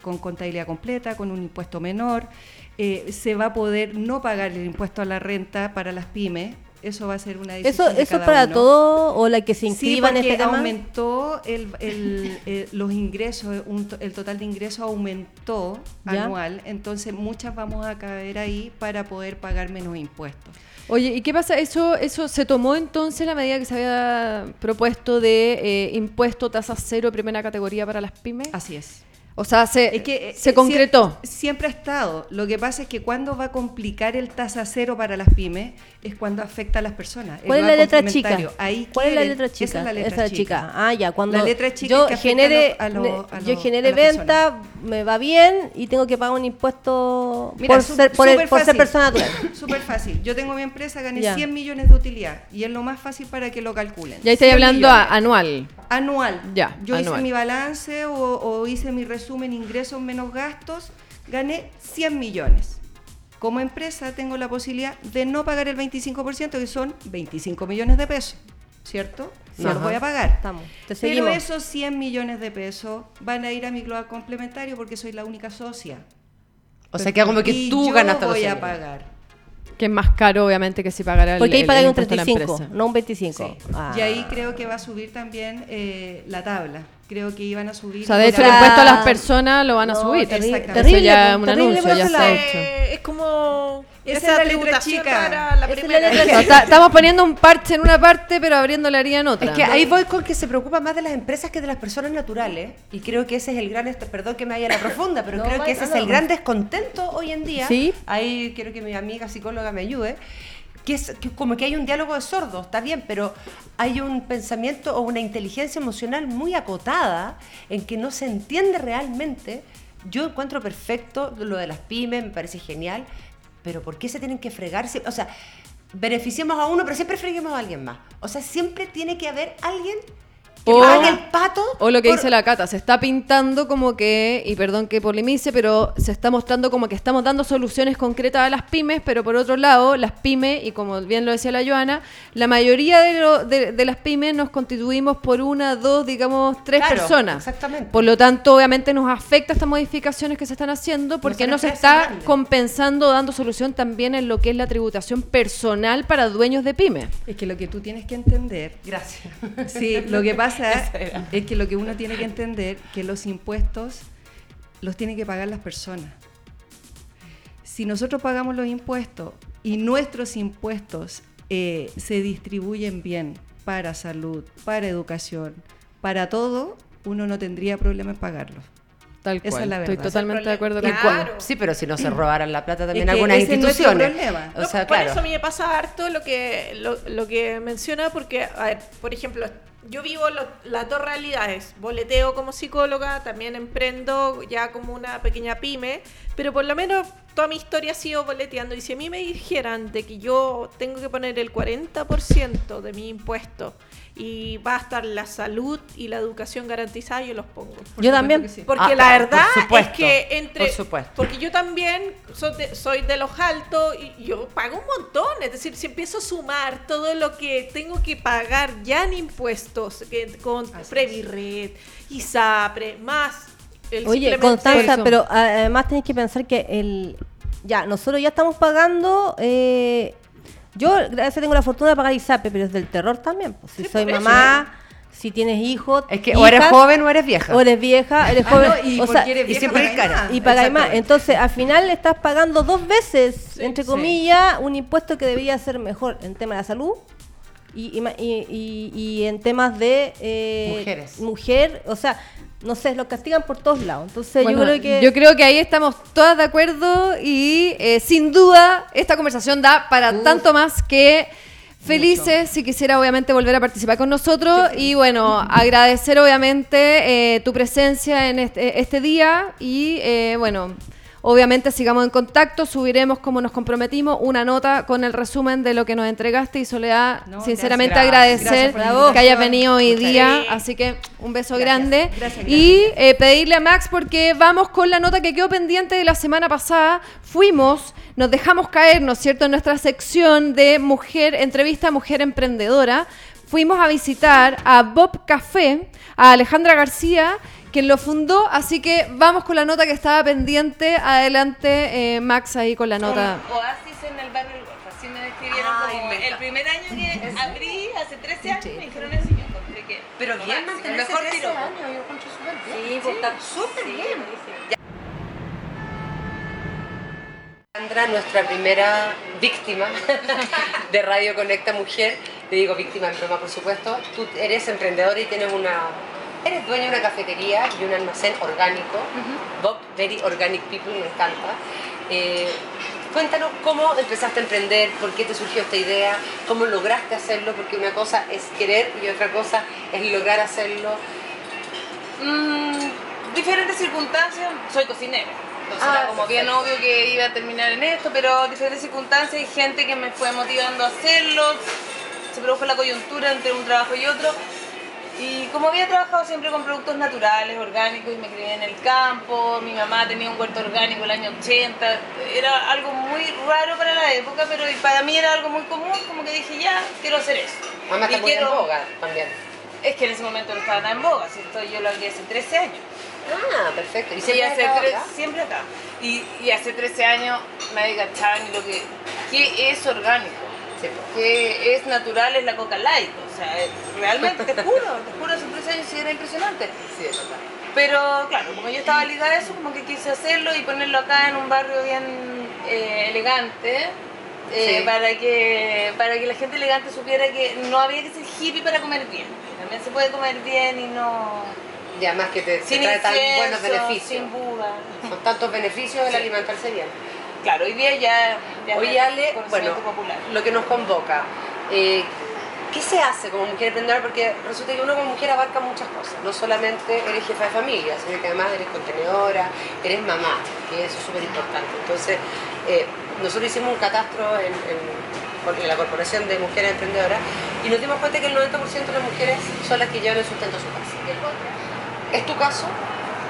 con contabilidad completa, con un impuesto menor, se va a poder no pagar el impuesto a la renta para las pymes, eso va a ser una decisión ¿Eso, eso para todo o la que se inscriba en este tema? aumentó el, el, los ingresos, el total de ingresos aumentó anual, entonces muchas vamos a caer ahí para poder pagar menos impuestos. Oye, ¿y qué pasa? ¿Eso eso se tomó entonces la medida que se había propuesto de eh, impuesto tasa cero primera categoría para las pymes? Así es. O sea, se, que, se concretó. Siempre, ha estado. Lo que pasa es que cuando va a complicar el tasa cero para las pymes es cuando afecta a las personas. ¿Cuál es la letra chica? Ahí ¿Cuál es la letra chica? Esa es la letra chica. Ah, ya. Cuando la letra chica yo genere, yo genere venta, me va bien y tengo que pagar un impuesto por, ser, por, ser persona natural. Súper fácil. Yo tengo mi empresa, gané 100 millones de utilidad y es lo más fácil para que lo calculen. Ya estoy hablando anual. Anual. Ya. Yo hice mi balance o, o hice mi resumen ingresos menos gastos, gané 100 millones. Como empresa tengo la posibilidad de no pagar el 25%, que son 25 millones de pesos, ¿cierto? No los voy a pagar. Estamos. Pero esos 100 millones de pesos van a ir a mi global complementario porque soy la única socia. O sea que como que tú ganas voy a pagar. Que es más caro, obviamente, que si pagara el Porque ahí pagan un 35, no un 25. Y ahí ah. creo que va a subir también eh, la tabla. Creo que iban a subir. O sea, de hecho, el impuesto a las personas lo van a subir. Terrible, terrible, ya un anuncio, ya está hecho. Es como esa, es la letra chica. la primera. estamos poniendo un parche en una parte, pero abriendo la haría en otra. Es que ahí voy con que se preocupa más de las empresas que de las personas naturales. Y creo que ese es el gran, perdón que me vaya a la profunda, pero creo que ese es el gran descontento hoy en día. Sí. Ahí quiero que mi amiga psicóloga me ayude. Que es como que hay un diálogo de sordos, está bien, pero hay un pensamiento o una inteligencia emocional muy acotada en que no se entiende realmente. Yo encuentro perfecto lo de las pymes, me parece genial, pero ¿por qué se tienen que fregarse? O sea, beneficiemos a uno, pero siempre freguemos a alguien más. O sea, siempre tiene que haber alguien o, el pato. O lo que dice la Cata, se está pintando como que, y perdón que polemice, pero se está mostrando como que estamos dando soluciones concretas a las pymes, pero por otro lado, las pymes, y como bien lo decía la Joana, la mayoría de, de, las pymes nos constituimos por una, dos, digamos, tres personas. Exactamente. Por lo tanto, obviamente nos afecta estas modificaciones que se están haciendo porque no se está compensando, dando solución también en lo que es la tributación personal para dueños de pymes. Es que lo que tú tienes que entender. Gracias. Sí, lo que pasa es que lo que uno tiene que entender que los impuestos los tienen que pagar las personas. Si nosotros pagamos los impuestos y nuestros impuestos eh, se distribuyen bien para salud, para educación, para todo, uno no tendría problema en pagarlos. Tal cual. Esa es la verdad. Estoy totalmente de acuerdo con claro. Sí, pero si no se robaran la plata también algunas instituciones. o sea, por eso a mí me pasa harto lo que, lo, lo que menciona, porque, a ver, por ejemplo, yo vivo las dos realidades. Boleteo como psicóloga, también emprendo ya como una pequeña pyme, pero por lo menos toda mi historia ha sido boleteando. Y si a mí me dijeran de que yo tengo que poner el 40% de mi impuesto y va a estar la salud y la educación garantizada, yo los pongo. yo también. Porque ah, la verdad es que entre... Porque yo también soy de, los altos y yo pago un montón. Es decir, si empiezo a sumar todo lo que tengo que pagar ya en impuestos, que, con Previred, ISAPRE, más el Oye, Constanza, pero además tenéis que pensar que el... Ya, nosotros ya estamos pagando... Eh, yo, gracias tengo la fortuna de pagar ISAPE, pero es del terror también. Pues. Si soy mamá, si tienes hijos. Es que o eres joven o eres vieja. O eres vieja, eres ah, joven. y, o sea, y siempre es cara. Y pagáis más. Entonces, al final estás pagando dos veces, entre comillas, un impuesto que debería ser mejor en tema de la salud y, y, y, en temas de eh, mujeres. Mujer, o sea, no sé, los castigan por todos lados. Entonces yo creo que... Yo creo que ahí estamos todas de acuerdo y eh, sin duda esta conversación da para tanto más que... Felices, si quisiera obviamente volver a participar con nosotros. Y bueno, agradecer obviamente eh, tu presencia en este, este día y eh, bueno, Obviamente sigamos en contacto, subiremos como nos comprometimos una nota con el resumen de lo que nos entregaste y Soledad, sinceramente agradecer que hayas venido hoy día, así que un beso grande. Y eh, pedirle a Max porque vamos con la nota que quedó pendiente de la semana pasada, fuimos, nos dejamos caer, ¿no es cierto?, en nuestra sección de mujer, entrevista a mujer emprendedora, fuimos a visitar a Bob Café, a Alejandra García, quien lo fundó, así que vamos con la nota que estaba pendiente. Adelante, eh, Max, ahí con la nota. Oasis en el barrio del Golfo, así me describieron como el primer año que abrí, hace 13 años, me dijeron eso y yo encontré que... Pero bien mantenerse mejor 13 años, yo encuentro súper bien. Sí, está súper bien. Sandra, nuestra primera víctima de Radio Conecta Mujer, te digo víctima en broma por supuesto, tú eres emprendedora y tienes una Eres dueño de una cafetería y un almacén orgánico, Bob Very Organic People, me encanta. Eh, cuéntanos cómo empezaste a emprender, por qué te surgió esta idea, cómo lograste hacerlo, porque una cosa es querer y otra cosa es lograr hacerlo. Mm, diferentes circunstancias, soy cocinera. Entonces era ah, como bien obvio que iba a terminar en esto, pero diferentes circunstancias y gente que me fue motivando a hacerlo. Se produjo la coyuntura entre un trabajo y otro y como había trabajado siempre con productos naturales, orgánicos, y me crié en el campo, mi mamá tenía un huerto orgánico en el año 80, era algo muy raro para la época, pero para mí era algo muy común, como que dije, ya, quiero hacer eso. Mamá está en boga también. Es que en ese momento no estaba tan en boga, ¿cierto? yo lo abrí hace 13 años. Ah, perfecto. ¿Y siempre, hace acá? siempre acá. Y, y, hace 13 años nadie cachaba ni lo que... ¿Qué es orgánico? Que es natural es la Coca Light. O sea, realmente, te juro, te juro, hace tres años sí era impresionante. Sí, es verdad. Pero claro, como yo estaba ligada a eso, como que quise hacerlo y ponerlo acá en un barrio bien eh, elegante. Eh, para, que, para que la gente elegante supiera que no había que ser hippie para comer bien. También se puede comer bien y no... Y además que te, trae tan buenos beneficios. Sin Buda. Son tantos beneficios el alimentarse bien claro, hoy día ya, hoy Ale, bueno, popular. lo que nos convoca. Eh, ¿Qué se hace como mujer emprendedora? Porque resulta que uno como mujer abarca muchas cosas. No solamente eres jefa de familia, sino que además eres contenedora, eres mamá, que eso es súper importante. Entonces, eh, nosotros hicimos un catastro en, en, la Corporación de Mujeres Emprendedoras y nos dimos cuenta que el 90% de las mujeres son las que llevan el sustento a su casa. ¿Es tu caso?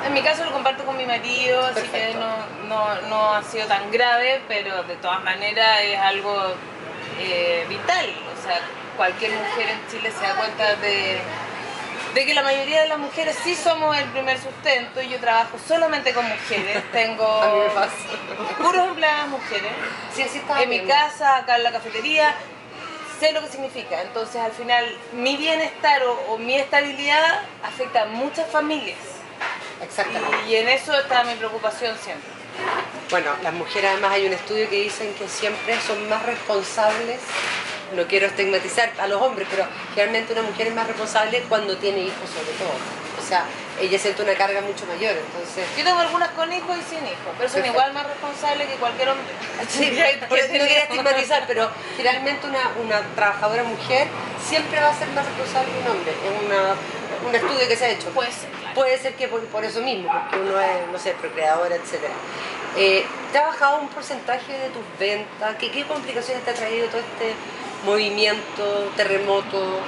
En mi caso lo comparto con mi marido, así que no, ha sido tan grave, pero de todas maneras es algo eh, vital. O sea, cualquier mujer en Chile se da cuenta de, que la mayoría de las mujeres sí somos el primer sustento y yo trabajo solamente con mujeres. Tengo puros empleadas mujeres. en mi casa, acá en la cafetería, sé lo que significa. Entonces al final mi bienestar o mi estabilidad afecta a muchas familias. Exactamente. Y, en eso está mi preocupación siempre. Bueno, las mujeres además hay un estudio que dicen que siempre son más responsables, no quiero estigmatizar a los hombres, pero generalmente una mujer es más responsable cuando tiene hijos sobre todo. O sea, ella siente una carga mucho mayor, entonces... Yo tengo algunas con hijos y sin hijos, pero son igual más responsables que cualquier hombre. Sí, por eso no quería estigmatizar, pero finalmente una, una trabajadora mujer siempre va a ser más responsable que un hombre. Es una un estudio que se ha hecho. Puede ser, Puede ser que por, eso mismo, porque uno es, no sé, procreadora, etc. Eh, ¿Te ha bajado un porcentaje de tus ventas? ¿Qué, complicaciones te ha traído todo este movimiento, terremoto,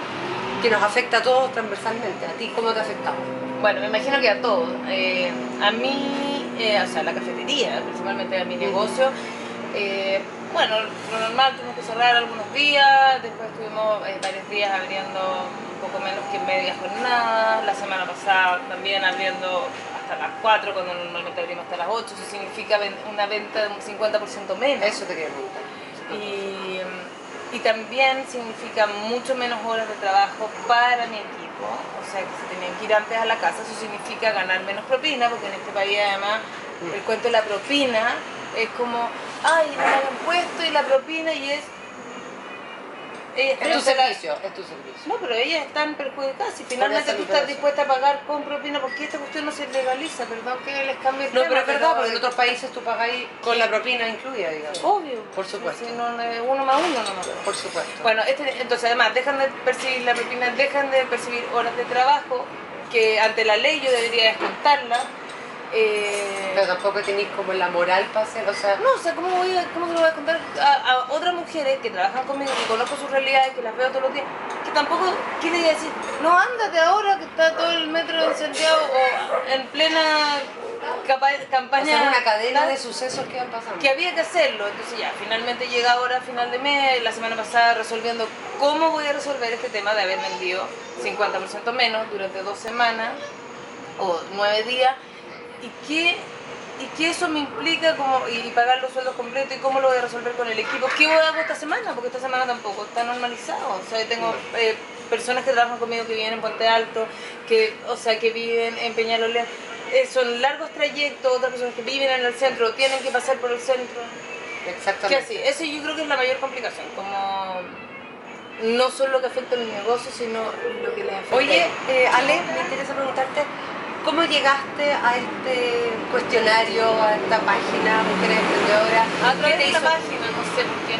que nos afecta a todos transversalmente? ¿A ti cómo te ha afectado? Bueno, me imagino que a todos. Eh, a mí, eh, o sea, la cafetería, principalmente a mi negocio, eh, bueno, lo normal, tuvimos que cerrar algunos días, después estuvimos varios días abriendo poco menos que media jornada. La semana pasada también abriendo hasta las 4, cuando normalmente abrimos hasta las 8. Eso significa una venta de un 50% menos. Eso te quería preguntar. Y, y también significa mucho menos horas de trabajo para mi equipo. O sea, que se tenían que ir antes a la casa. Eso significa ganar menos propina, porque en este país además el cuento de la propina es como, ay, me han puesto y la propina y es es tu servicio, es tu servicio. No, pero ellas están perjudicadas. Si finalmente tú estás dispuesta a pagar con propina, porque esta cuestión no se legaliza, perdón que les cambie el No, pero es verdad, porque en otros países tú pagáis con la propina incluida, digamos. Obvio. Por supuesto. Si no, uno más uno no Por supuesto. Bueno, este, entonces además dejan de percibir la propina, dejan de percibir horas de trabajo, que ante la ley yo debería descontarla eh, pero tampoco tenéis como la moral para hacer, o sea... No, o sea, ¿cómo, voy cómo se lo voy a contar a, otras mujeres que trabajan conmigo, que conozco sus realidades, que las veo todos los días, que tampoco quiere decir, no, ándate ahora que está todo el metro incendiado o en plena campaña... O una cadena de sucesos que han pasado. Que había que hacerlo, entonces ya, finalmente llega ahora, final de mes, la semana pasada resolviendo cómo voy a resolver este tema de haber vendido 50% menos durante dos semanas o nueve días y qué, y qué eso me implica como, y, pagar los sueldos completos y cómo lo voy a resolver con el equipo. ¿Qué voy a hacer esta semana? Porque esta semana tampoco está normalizado. O sea, tengo eh, personas que trabajan conmigo que viven en Puente Alto, que, o sea, que viven en Peñalolén. Eh, son largos trayectos, otras personas que viven en el centro, tienen que pasar por el centro. Exactamente. así, eso yo creo que es la mayor complicación, como no solo lo que afecta al negocio, sino lo que les afecta. Oye, eh, Ale, me interesa preguntarte, ¿Cómo llegaste a este cuestionario, a esta página Mujeres Emprendedoras? ¿A través de esta página? No sé por qué.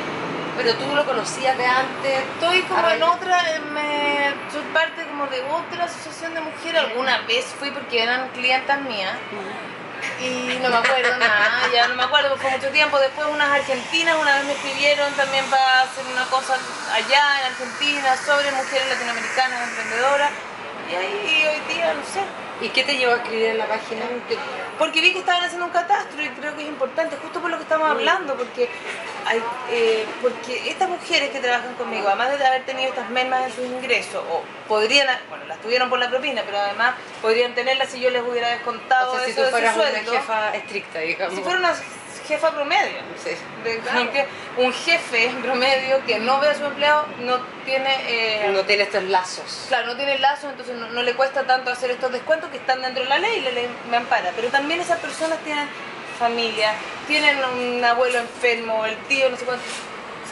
¿Pero tú lo conocías de antes? Estoy como en otra, me, soy parte como de otra asociación de mujeres. Alguna vez fui porque eran clientas mías. Y no me acuerdo nada, ya no me acuerdo, fue mucho tiempo. Después unas argentinas una vez me escribieron también para hacer una cosa allá en Argentina sobre mujeres latinoamericanas emprendedoras. Y ahí hoy día, no sé, ¿Y qué te llevó a escribir en la página? Porque vi que estaban haciendo un catastro y creo que es importante, justo por lo que estamos hablando, porque hay, eh, porque estas mujeres que trabajan conmigo, además de haber tenido estas mermas en sus ingresos, o podrían, bueno, las tuvieron por la propina, pero además podrían tenerlas si yo les hubiera descontado o sea, si tú fueras una jefa estricta, digamos. Si fuera una jefa promedio. Sí. un jefe promedio que no ve a su empleado no tiene... Eh, no tiene estos lazos. Claro, no tiene lazos, entonces no, le cuesta tanto hacer estos descuentos que están dentro de la ley y la ley me ampara. Pero también esas personas tienen familia, tienen un abuelo enfermo, el tío, no sé cuánto.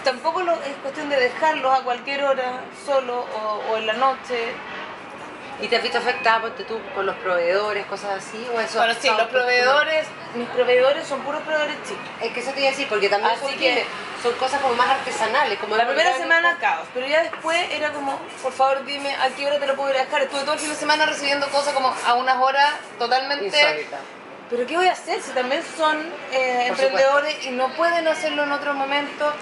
Tampoco es cuestión de dejarlos a cualquier hora solo o, o en la noche ¿Y te has visto afectada porque tú con los proveedores, cosas así? ¿o eso bueno, sí, los proveedores, mis proveedores son puros proveedores chicos. Es que eso te iba a decir, porque también son, son cosas como más artesanales. Como la primera semana caos, pero ya después era como, por favor dime a qué hora te lo puedo ir a dejar. Estuve todo el fin de semana recibiendo cosas como a unas horas totalmente... Insólita. Pero ¿qué voy a hacer si también son eh, emprendedores y no pueden hacerlo en otro momento?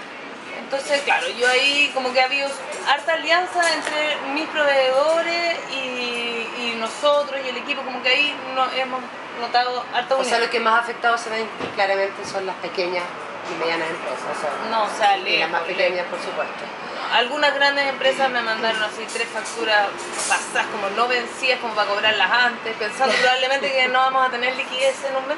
Entonces, claro, yo ahí como que había harta alianza entre mis proveedores y, nosotros y el equipo, como que ahí no, hemos notado harta unión. O sea, los que más afectados se ven claramente son las pequeñas y medianas empresas. no sale. Y las más pequeñas, por supuesto. Algunas grandes empresas me mandaron así tres facturas pasadas, como no vencidas, como para cobrarlas antes, pensando probablemente que no vamos a tener liquidez en un mes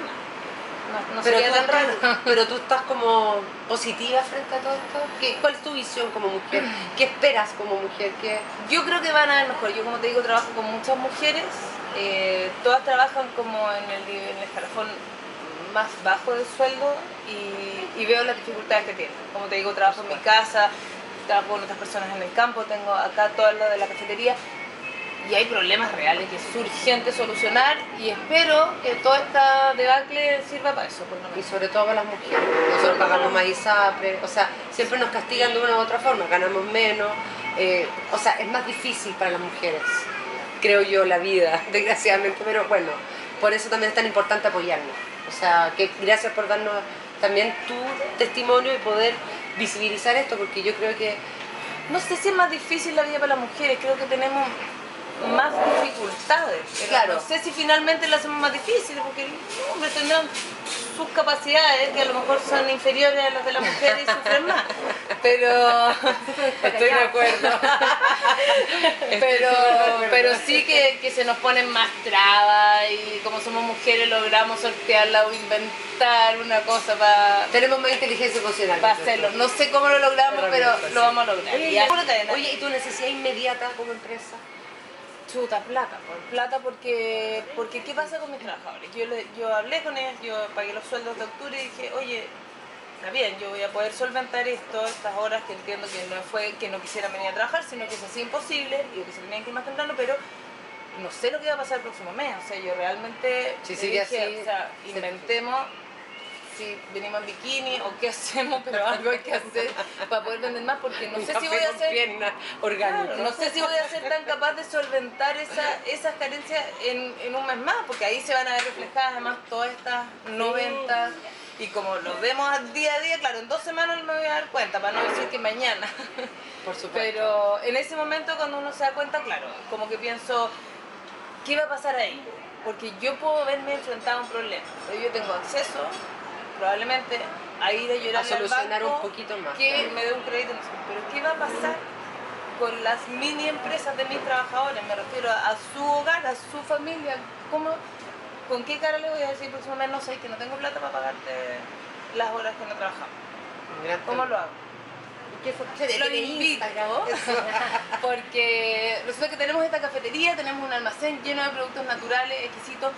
no, pero sería tan raro. Pero tú estás como positiva frente a todo esto. ¿Qué, ¿Cuál es tu visión como mujer? ¿Qué esperas como mujer? ¿Qué... Yo creo que van a ver mejor. Yo, como te digo, trabajo con muchas mujeres. Eh, todas trabajan como en el, en el escalafón más bajo del sueldo y, y, veo las dificultades que tienen. Como te digo, trabajo en mi casa, trabajo con otras personas en el campo, tengo acá todo lo de la cafetería y hay problemas reales que es urgente solucionar y espero que toda esta debacle sirva para eso. y sobre todo para las mujeres. Nosotros pagamos más ISAPRE, o sea, siempre nos castigan de una u otra forma, ganamos menos, eh, o sea, es más difícil para las mujeres, creo yo, la vida, desgraciadamente, pero bueno, por eso también es tan importante apoyarnos. O sea, que gracias por darnos también tu testimonio y poder visibilizar esto, porque yo creo que... No sé si es más difícil la vida para las mujeres, creo que tenemos más dificultades. Claro. No sé si finalmente lo hacemos más difícil, porque el hombre tendrán sus capacidades que a lo mejor son inferiores a las de la mujer y sufren más. Pero estoy de acuerdo. pero, pero sí que, que, se nos ponen más trabas y como somos mujeres logramos sortearla o inventar una cosa para... Tenemos más inteligencia emocional. Para hacerlo. No sé cómo lo logramos, pero lo vamos a lograr. Oye, ¿y tu necesidad inmediata como empresa? Chuta, plata, por plata porque, porque ¿qué pasa con mis trabajadores? Yo, yo hablé con ellos, yo pagué los sueldos de octubre y dije, oye, está bien, yo voy a poder solventar esto, estas horas que entiendo que no fue que no quisieran venir a trabajar, sino que es así imposible y que se tenían que ir más temprano, pero no sé lo que va a pasar el próximo mes. O sea, yo realmente sí, dije, así, o sea, inventemos si venimos en bikini o qué hacemos, pero algo hay que hacer para poder vender más, porque no sé si voy a ser no sé si voy a ser tan capaz de solventar esa, esas carencias en, en, un mes más, porque ahí se van a ver reflejadas además todas estas noventas. Y como lo vemos día a día, claro, en dos semanas me voy a dar cuenta, para no decir que mañana. Por supuesto. Pero en ese momento cuando uno se da cuenta, claro, como que pienso, ¿qué va a pasar ahí? Porque yo puedo verme enfrentado a un problema. Yo tengo acceso probablemente a ir a llorar a solucionar un poquito más. Que me dé un crédito. Pero ¿qué va a pasar con las mini empresas de mis trabajadores? Me refiero a, su hogar, a su familia. ¿Cómo, ¿Con qué cara le voy a decir próximo mes? No sé, que no tengo plata para pagarte las horas que no trabajamos. ¿Cómo lo hago? ¿Qué lo invito, porque resulta que tenemos esta cafetería, tenemos un almacén lleno de productos naturales, exquisitos,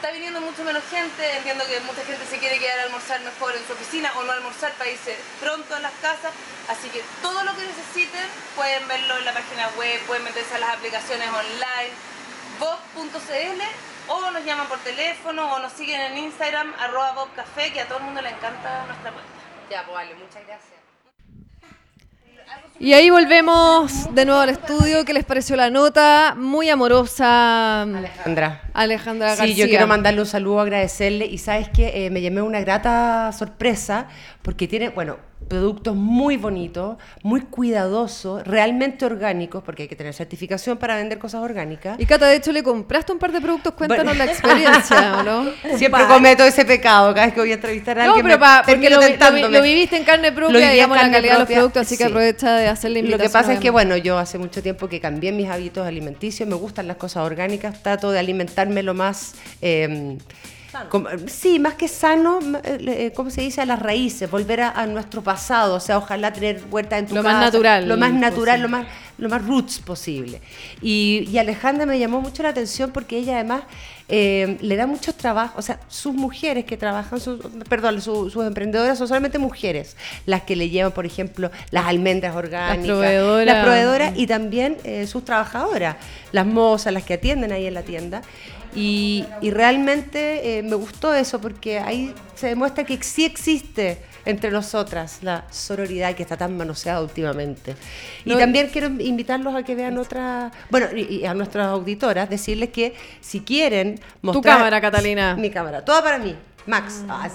está viniendo mucho menos gente, entiendo que mucha gente se quiere quedar a almorzar mejor en su oficina o no almorzar para irse pronto a las casas, así que todo lo que necesiten pueden verlo en la página web, pueden meterse a las aplicaciones online, voz.cl o nos llaman por teléfono o nos siguen en Instagram, arroba Café, que a todo el mundo le encanta nuestra cuenta. Ya, pues vale, muchas gracias. Y ahí volvemos de nuevo al estudio. ¿Qué les pareció la nota? Muy amorosa. Alejandra. Alejandra García. Sí, yo quiero mandarle un saludo, agradecerle. Y sabes que eh, me llamé una grata sorpresa porque tiene, bueno, productos muy bonitos, muy cuidadosos, realmente orgánicos, porque hay que tener certificación para vender cosas orgánicas. Y Cata, de hecho, le compraste un par de productos, cuéntanos la experiencia, no? Siempre cometo ese pecado cada vez que voy a entrevistar a alguien. No, pero porque lo, viviste en carne propia, digamos, la calidad de los productos, así que aprovecha de hacer la invitación. Lo que pasa es que, bueno, yo hace mucho tiempo que cambié mis hábitos alimenticios, me gustan las cosas orgánicas, trato de alimentarme lo más... Eh, sí, más que sano, eh, eh, ¿cómo se dice? A las raíces, volver a, nuestro pasado, o sea, ojalá tener huerta en tu lo casa. Más natural, lo más natural. Lo más lo más roots posible. Y, Alejandra me llamó mucho la atención porque ella además eh, le da mucho trabajo, o sea, sus mujeres que trabajan, perdón, sus emprendedoras son solamente mujeres, las que le llevan, por ejemplo, las almendras orgánicas, las proveedoras, y también sus trabajadoras, las mozas, las que atienden ahí en la tienda. Y, realmente eh, me gustó eso porque ahí se demuestra que sí existe entre nosotras la sororidad que está tan manoseada últimamente. Y también quiero invitarlos a que vean otras, bueno, y, a nuestras auditoras, decirles que si quieren mostrar... Tu cámara, Catalina. Mi cámara, toda para mí. Max, ah,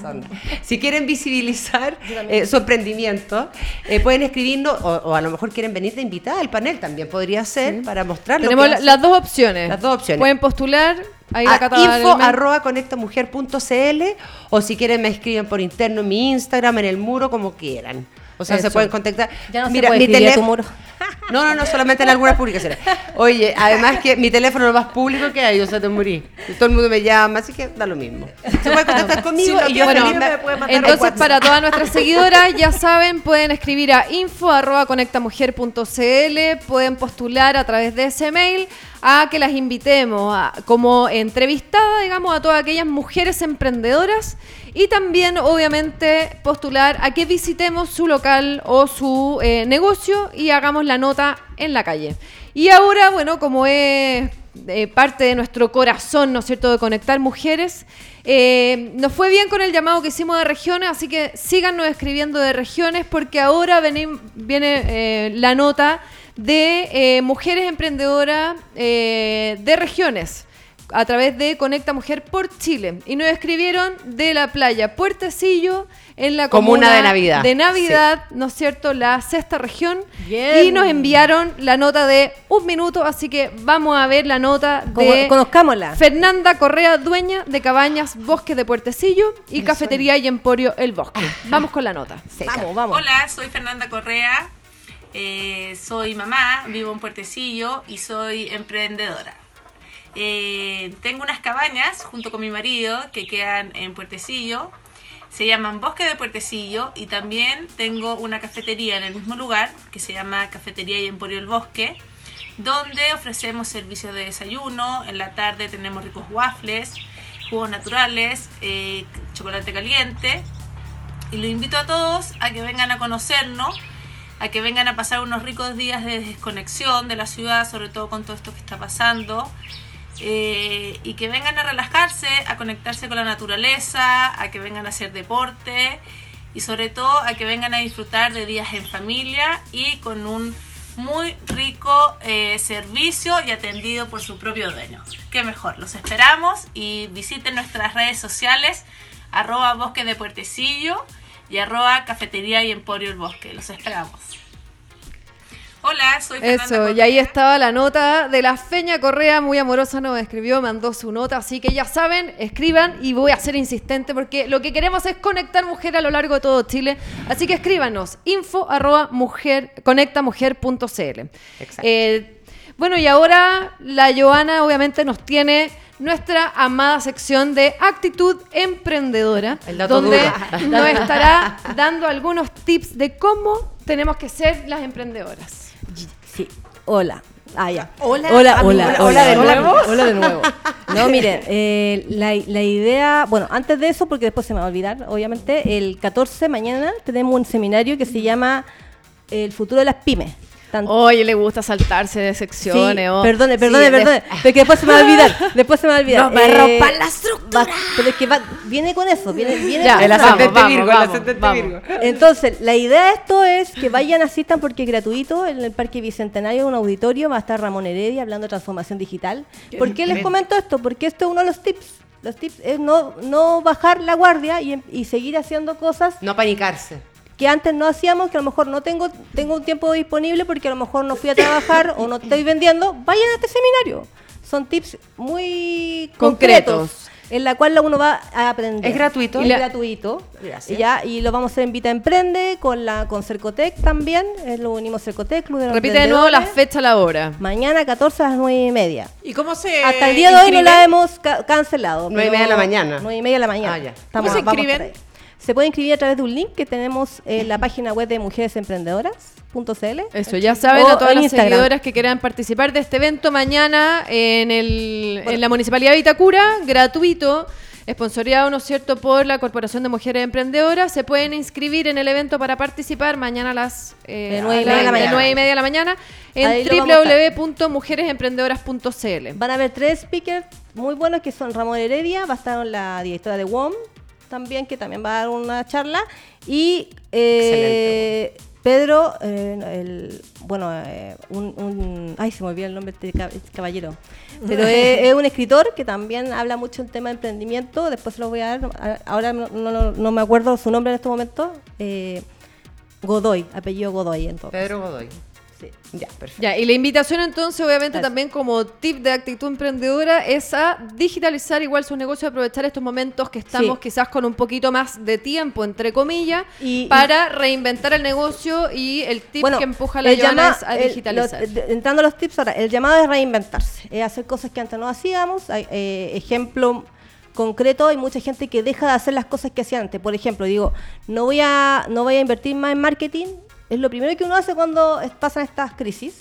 si quieren visibilizar eh, su emprendimiento, eh, pueden escribirnos o, a lo mejor quieren venir de invitada al panel, también podría ser para mostrarlo. Tenemos las dos opciones. Las dos opciones. Pueden postular Ahí a info arroba conectamujer.cl o si quieren me escriben por interno en mi Instagram, en el muro, como quieran. O sea, se pueden contactar. Ya no Mira, mi teléfono. No, no, no, solamente en algunas publicaciones. Oye, además que mi teléfono es lo más público que hay, o sea, te morí. todo el mundo me llama, así que da lo mismo. Se puede contactar conmigo y yo bueno, me puede mandar Entonces, para todas nuestras seguidoras, ya saben, pueden escribir a info.conectamujer.cl, pueden postular a través de ese mail a que las invitemos como entrevistada, digamos, a todas aquellas mujeres emprendedoras y también, obviamente, postular a que visitemos su local o su eh, negocio y hagamos la nota en la calle. Y ahora, bueno, como es eh, parte de nuestro corazón, ¿no es cierto?, de conectar mujeres. Eh, nos fue bien con el llamado que hicimos de regiones, así que síganos escribiendo de regiones porque ahora viene la nota de eh, mujeres emprendedoras eh, de regiones a través de Conecta Mujer por Chile. Y nos escribieron de la playa Puertecillo en la comuna, de Navidad. De Navidad, ¿no es cierto? La sexta región. Y nos enviaron la nota de un minuto, así que vamos a ver la nota de Conozcámosla. Fernanda Correa, dueña de Cabañas Bosque de Puertecillo y Cafetería y Emporio El Bosque. Vamos con la nota. Vamos, vamos. Hola, soy Fernanda Correa, eh, soy mamá, vivo en Puertecillo y soy emprendedora. Eh, tengo unas cabañas junto con mi marido que quedan en Puertecillo. Se llaman Bosque de Puertecillo y también tengo una cafetería en el mismo lugar que se llama Cafetería y Emporio el Bosque, donde ofrecemos servicios de desayuno. En la tarde tenemos ricos waffles, jugos naturales, eh, chocolate caliente Y lo invito a todos a que vengan a conocernos, a que vengan a pasar unos ricos días de desconexión de la ciudad, sobre todo con todo esto que está pasando. Eh, y que vengan a relajarse, a conectarse con la naturaleza, a que vengan a hacer deporte y sobre todo a que vengan a disfrutar de días en familia y con un muy rico eh, servicio y atendido por su propio dueño. Qué mejor, los esperamos y visiten nuestras redes sociales arroba bosque de puertecillo y arroba cafetería y emporio el bosque. Los esperamos. Hola, soy Fernanda Eso, y ahí estaba la nota de la Feña Correa, muy amorosa nos escribió, mandó su nota, así que ya saben, escriban y voy a ser insistente porque lo que queremos es conectar mujer a lo largo de todo Chile, así que escríbanos, info arroba mujer, conectamujer.cl. Eh, bueno, y ahora la Joana obviamente nos tiene nuestra amada sección de actitud emprendedora, donde nos estará dando algunos tips de cómo tenemos que ser las emprendedoras. Sí, hola. Ah, ya. Hola, hola, hola, hola, de nuevo. Hola de nuevo. No, miren, eh, la, la, idea, bueno, antes de eso, porque después se me va a olvidar, obviamente, el 14 mañana tenemos un seminario que se llama El futuro de las pymes. Oye, le gusta saltarse de secciones. Sí, Perdone, perdone, perdone. Porque después se me va a olvidar. Después se me va a olvidar. No me eh, la estructura. pero es que viene con eso. Viene, viene ya, con el ascendente Virgo, el ascendente Virgo. Entonces, la idea de esto es que vayan, asistan porque es gratuito. En el Parque Bicentenario, un auditorio, va a estar Ramón Heredia hablando de transformación digital. ¿Por qué les comento esto? Porque esto es uno de los tips. Los tips es no, no bajar la guardia y, y seguir haciendo cosas. No panicarse que antes no hacíamos, que a lo mejor no tengo, tengo un tiempo disponible porque a lo mejor no fui a trabajar o no estoy vendiendo, vayan a este seminario. Son tips muy concretos, en la cual uno va a aprender. ¿Es gratuito? Es gratuito. Y, ya, y lo vamos a hacer en Vita Emprende, con la con Cercotec también. Es lo unimos Cercotec, Club de Repite de nuevo la fecha, la hora. Mañana 14 a las 9 y media. ¿Y cómo se Hasta el día de hoy no la hemos cancelado. 9 y media de la mañana. 9 y media de la mañana. Ah, ya. ¿Cómo se inscriben? Se puede inscribir a través de un link que tenemos en la página web de mujeresemprendedoras.cl. Eso, ya saben a todas las seguidoras que quieran participar de este evento mañana en, el, en la Municipalidad de Vitacura, gratuito esponsoreado, ¿no es cierto?, por la Corporación de Mujeres Emprendedoras. Se pueden inscribir en el evento para participar mañana a las eh, 9, y media de la mañana. 9 y media de la mañana en www.mujeresemprendedoras.cl. Van a haber tres speakers muy buenos que son Ramón Heredia, va a estar la directora de WOM, también, que también va a dar una charla. Y eh, Pedro, eh, el, bueno, eh, un, Ay, se me olvidó el nombre de este, este caballero. Pero es, un escritor que también habla mucho en tema de emprendimiento. Después se lo voy a dar. Ahora no, no, me acuerdo su nombre en este momento. Godoy, apellido Godoy. Entonces. Pedro Godoy. Ya, perfecto. Ya, y la invitación entonces, obviamente, también como tip de actitud emprendedora es a digitalizar igual su negocio, aprovechar estos momentos que estamos quizás con un poquito más de tiempo, entre comillas, para reinventar el negocio y el tip que empuja a la llama, es a digitalizar. entrando a los tips ahora, el llamado es reinventarse, es hacer cosas que antes no hacíamos. Hay, eh, ejemplo concreto, hay mucha gente que deja de hacer las cosas que hacía antes. Por ejemplo, digo, no voy a, no voy a invertir más en marketing, es lo primero que uno hace cuando pasan estas crisis.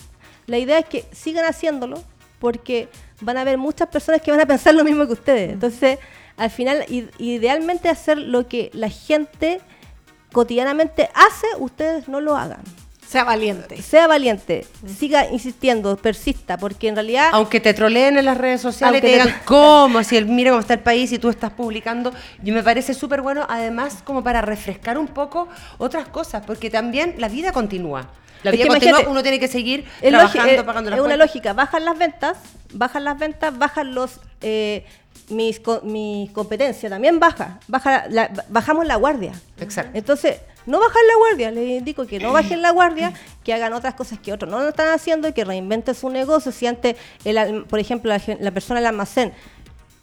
La idea es que sigan haciéndolo porque van a haber muchas personas que van a pensar lo mismo que ustedes. Entonces, al final, idealmente hacer lo que la gente cotidianamente hace, ustedes no lo hagan. Sea valiente. Sea valiente. Siga insistiendo, persista, porque en realidad... Aunque te troleen en las redes sociales, te digan cómo, si el, mira cómo está el país y tú estás publicando, yo me parece súper bueno, además como para refrescar un poco otras cosas, porque también la vida continúa. La vida continúa, uno tiene que seguir trabajando, eh, pagando las Es una lógica, bajan las ventas, bajan las ventas, bajan los... Eh, mis, mi competencia también baja, baja bajamos la guardia. Exacto. Entonces, no bajar la guardia, les indico que no bajen la guardia, que hagan otras cosas que otros no lo están haciendo y que reinventen su negocio. Si antes, el, por ejemplo, la, persona del almacén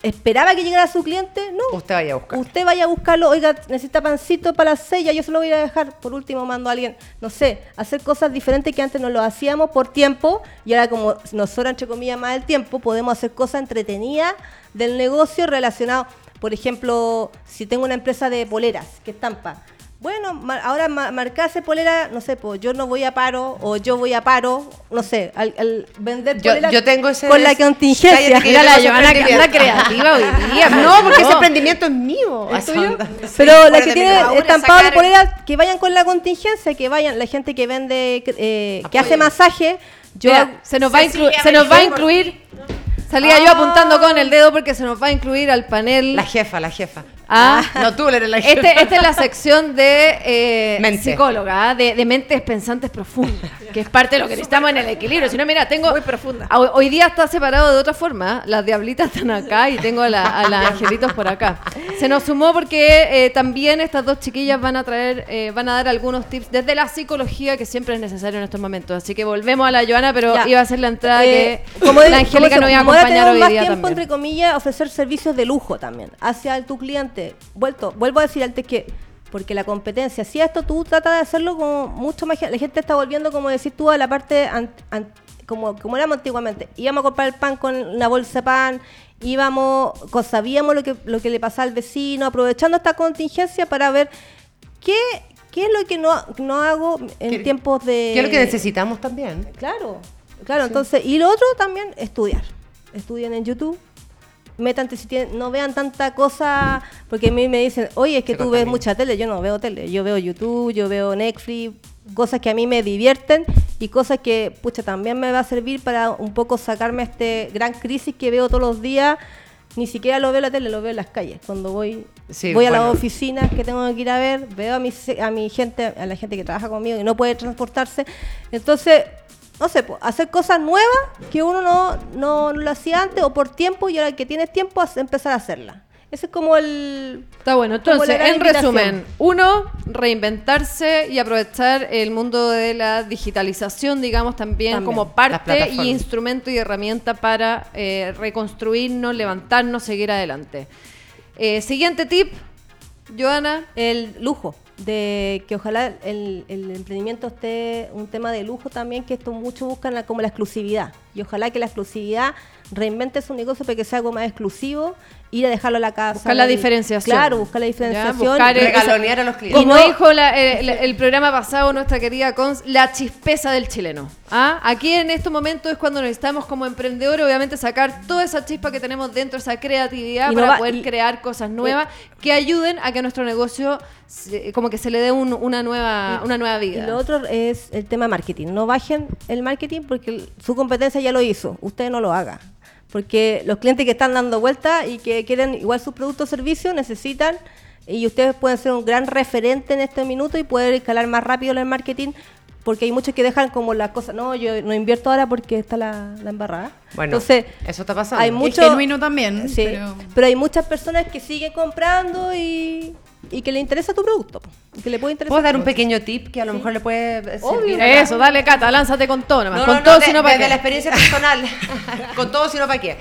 esperaba que llegara su cliente, no. Usted vaya a buscarlo. Usted vaya a buscarlo, oiga, necesita pancito para la sella, yo se lo voy a dejar. Por último, mando a alguien, no sé, hacer cosas diferentes que antes no lo hacíamos por tiempo y ahora como nos sobra, entre comillas, más el tiempo, podemos hacer cosas entretenidas del negocio relacionado, por ejemplo, si tengo una empresa de poleras que estampa, bueno, ahora marcarse polera, no sé, pues yo no voy a paro o yo voy a paro, no sé, al, vender polera yo, tengo ese con la contingencia. Mira la Giovanna que anda creativa hoy día. No, porque ese emprendimiento es mío. Pero la que tiene estampado de polera, que vayan con la contingencia, que vayan, la gente que vende, eh, que hace masaje. Yo, se nos va, a se nos va a incluir Salía yo apuntando con el dedo porque se nos va a incluir al panel. La jefa, la jefa. Ah, no, tú eres la este, Esta es la sección de eh, psicóloga, ¿ah? de, mentes pensantes profundas, que es parte de lo que necesitamos en el equilibrio. Si no, mira, tengo. Muy profunda. Hoy día está separado de otra forma. ¿ah? Las diablitas están acá y tengo a, la, las angelitos por acá. Se nos sumó porque eh, también estas dos chiquillas van a traer, eh, van a dar algunos tips desde la psicología que siempre es necesario en estos momentos. Así que volvemos a la Joana, pero iba a ser la entrada que como la Angélica nos iba a acompañar hoy más tiempo, entre comillas, ofrecer servicios de lujo también hacia tu cliente vuelto, vuelvo a decir antes que porque la competencia, si esto tú tratas de hacerlo como mucho más, la gente está volviendo, como decir tú, a la parte como, como éramos antiguamente. Íbamos a comprar el pan con una bolsa de pan, íbamos, sabíamos lo que, lo que le pasaba al vecino, aprovechando esta contingencia para ver qué, qué es lo que no, no hago en tiempos de... ¿Qué es lo que necesitamos también? Claro, claro, entonces, y lo otro también, estudiar. Estudien en YouTube, métanse si tienen, no vean tanta cosa, porque a mí me dicen, oye, es que tú ves mucha tele, yo no veo tele, yo veo YouTube, yo veo Netflix, cosas que a mí me divierten y cosas que, pucha, también me va a servir para un poco sacarme este gran crisis que veo todos los días. Ni siquiera lo veo en la tele, lo veo en las calles. Cuando voy, voy a las oficinas que tengo que ir a ver, veo a mi, a mi gente, a la gente que trabaja conmigo y no puede transportarse. Entonces, no sé, hacer cosas nuevas que uno no, no, lo hacía antes o por tiempo y ahora que tienes tiempo empezar a hacerlas. Ese es como el... Está bueno, entonces, en resumen, uno, reinventarse y aprovechar el mundo de la digitalización, digamos, también, como parte y instrumento y herramienta para eh, reconstruirnos, levantarnos, seguir adelante. Eh, siguiente tip, Joana. El lujo de que ojalá el, emprendimiento esté un tema de lujo también, que esto mucho buscan como la exclusividad. Y ojalá que la exclusividad reinvente su negocio para que sea algo más exclusivo, ir a dejarlo a la casa. Buscar la diferenciación. Claro, buscar la diferenciación. regalonear a los clientes. Como dijo el, programa pasado nuestra querida Cons, la chispeza del chileno. ¿Ah? Aquí en estos momentos es cuando necesitamos como emprendedores obviamente sacar toda esa chispa que tenemos dentro, esa creatividad para poder crear cosas nuevas que ayuden a que nuestro negocio como que se le dé una, nueva, una nueva vida. Y lo otro es el tema marketing. No bajen el marketing porque su competencia ya lo hizo. Usted no lo haga. Porque los clientes que están dando vuelta y que quieren igual sus productos o servicios necesitan y ustedes pueden ser un gran referente en este minuto y poder escalar más rápido el marketing porque hay muchos que dejan como las cosas, no, yo no invierto ahora porque está la, embarrada. Bueno, Entonces, eso está pasando. Hay mucho, genuino también. Sí, pero hay muchas personas que siguen comprando y y que le interesa tu producto. Que le puede interesar. ¿Puedo dar un pequeño tip que a lo mejor le puede servir? Eso, dale, Cata, lánzate con todo nomás. con todo, sino para qué. De la experiencia personal. con todo, sino para qué.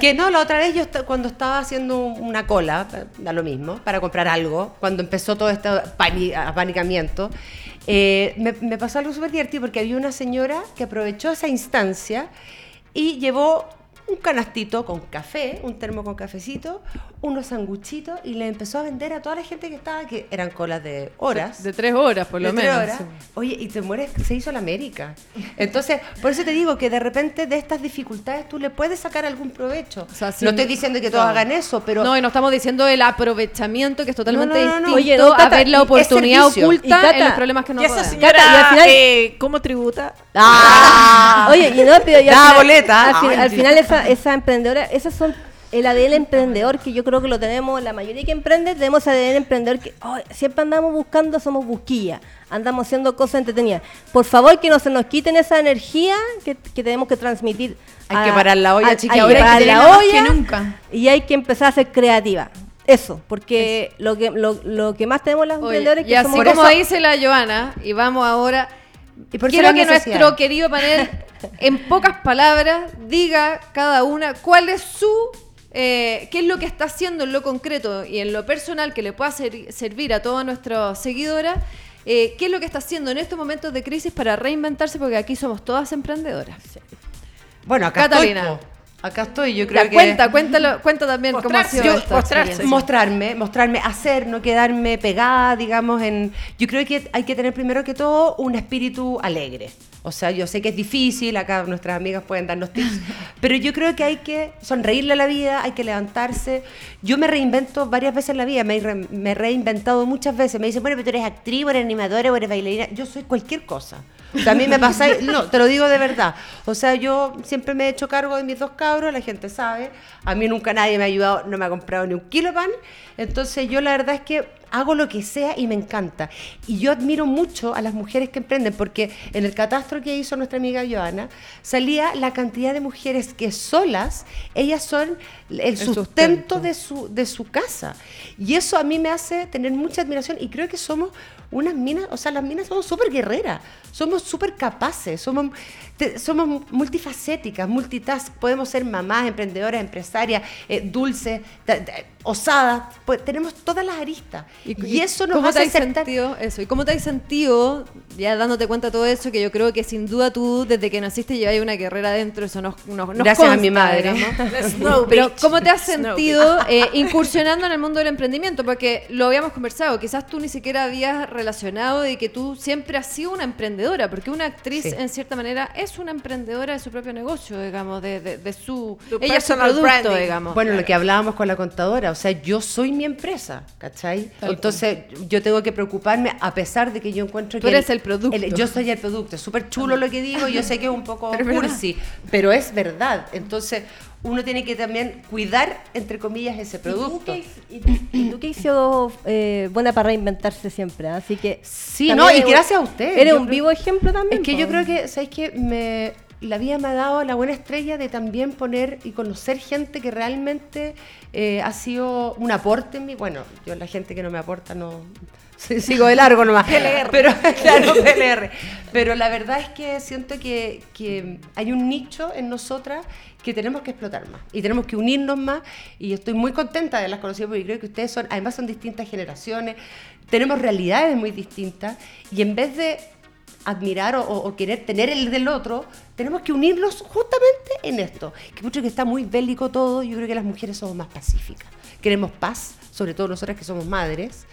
Que no, la otra vez yo cuando estaba haciendo una cola, da lo mismo, para comprar algo, cuando empezó todo este apanicamiento, eh, me, me pasó algo súper divertido porque había una señora que aprovechó esa instancia y llevó un canastito con café, un termo con cafecito, unos sanguchitos y le empezó a vender a toda la gente que estaba, que eran colas de horas. De, tres horas, por lo menos. Oye, y te mueres, se hizo la América. Entonces, por eso te digo que de repente de estas dificultades tú le puedes sacar algún provecho. no estoy diciendo que todos hagan eso, pero... No, y no estamos diciendo el aprovechamiento, que es totalmente distinto Oye, a ver la oportunidad oculta en los problemas que nos rodean. Señora, y al final, eh, ¿cómo tributa? Ah. Oye, y no, pero ya... boleta. al final esa, esa emprendedora, esas son el ADN emprendedor que yo creo que lo tenemos, la mayoría que emprende, tenemos ADN emprendedor que siempre andamos buscando, somos busquilla, andamos haciendo cosas entretenidas. Por favor, que no se nos quiten esa energía que, tenemos que transmitir. Hay que parar la olla, chica, ahora hay que la olla nunca. y hay que empezar a ser creativa. Eso, porque lo que lo, que más tenemos las emprendedores que y así como dice la Joana, y vamos ahora, y quiero que nuestro querido panel, en pocas palabras, diga cada una cuál es su eh, qué es lo que está haciendo en lo concreto y en lo personal que le pueda servir a todas nuestras seguidoras, eh, qué es lo que está haciendo en estos momentos de crisis para reinventarse, porque aquí somos todas emprendedoras. Bueno, acá Catalina. Acá estoy. Yo creo que. Cuenta, cuéntalo, cuenta también cómo ha sido Mostrarme, mostrarme, hacer, no quedarme pegada, digamos, en. Yo creo que hay que tener primero que todo un espíritu alegre. O sea, yo sé que es difícil, acá nuestras amigas pueden darnos tips, pero yo creo que hay que sonreírle a la vida, hay que levantarse. Yo me reinvento varias veces en la vida, me, he reinventado muchas veces. Me dicen, bueno, pero tú eres actriz, eres animadora, o eres bailarina. Yo soy cualquier cosa. mí me pasa, no, te lo digo de verdad. O sea, yo siempre me he hecho cargo de mis dos cabros, la gente sabe. A mí nunca nadie me ha ayudado, no me ha comprado ni un kilo de pan. Entonces yo la verdad es que hago lo que sea y me encanta. Y yo admiro mucho a las mujeres que emprenden, porque en el catastro que hizo nuestra amiga Joana, salía la cantidad de mujeres que solas, ellas son el, sustento, De, su, de su casa. Y eso a mí me hace tener mucha admiración y creo que somos unas minas, o sea, las minas somos súper guerreras, somos súper capaces, somos, somos multifacéticas, multitask, podemos ser mamás, emprendedoras, empresarias, eh, dulces, osadas, pues, tenemos todas las aristas. Y, eso nos hace sentido eso? ¿Y cómo te has sentido, ya dándote cuenta de todo eso, que yo creo que sin duda tú, desde que naciste, llevas una guerrera dentro, eso nos, nos, Gracias a mi madre. Pero ¿cómo te has sentido eh, incursionando en el mundo del emprendimiento? Porque lo habíamos conversado, quizás tú ni siquiera habías relacionado de que tú siempre has sido una emprendedora, porque una actriz en cierta manera es una emprendedora de su propio negocio, digamos, de, de, su... ella es su producto, digamos. Bueno, lo que hablábamos con la contadora, o sea, yo soy mi empresa, ¿cachai? Entonces yo tengo que preocuparme a pesar de que yo encuentro que... Tú eres el, producto. yo soy el producto, es súper chulo lo que digo, yo sé que es un poco cursi, pero es verdad. Entonces uno tiene que también cuidar, entre comillas, ese producto. Y tú que, hizo eh, buena para reinventarse siempre, ¿ah? así que... Sí, no, y gracias a usted. Eres un vivo ejemplo también. Es que yo creo que, ¿sabes qué? Me, la vida me ha dado la buena estrella de también poner y conocer gente que realmente eh, ha sido un aporte en mí. Bueno, yo la gente que no me aporta no sigo de largo nomás. Pero, claro, PLR. Pero la verdad es que siento que, que hay un nicho en nosotras que tenemos que explotar más y tenemos que unirnos más y estoy muy contenta de las conocidas porque creo que ustedes son, además son distintas generaciones, tenemos realidades muy distintas y en vez de admirar o, querer tener el del otro, tenemos que unirlos justamente en esto. Que mucho que está muy bélico todo, yo creo que las mujeres somos más pacíficas. Queremos paz, sobre todo nosotras que somos madres.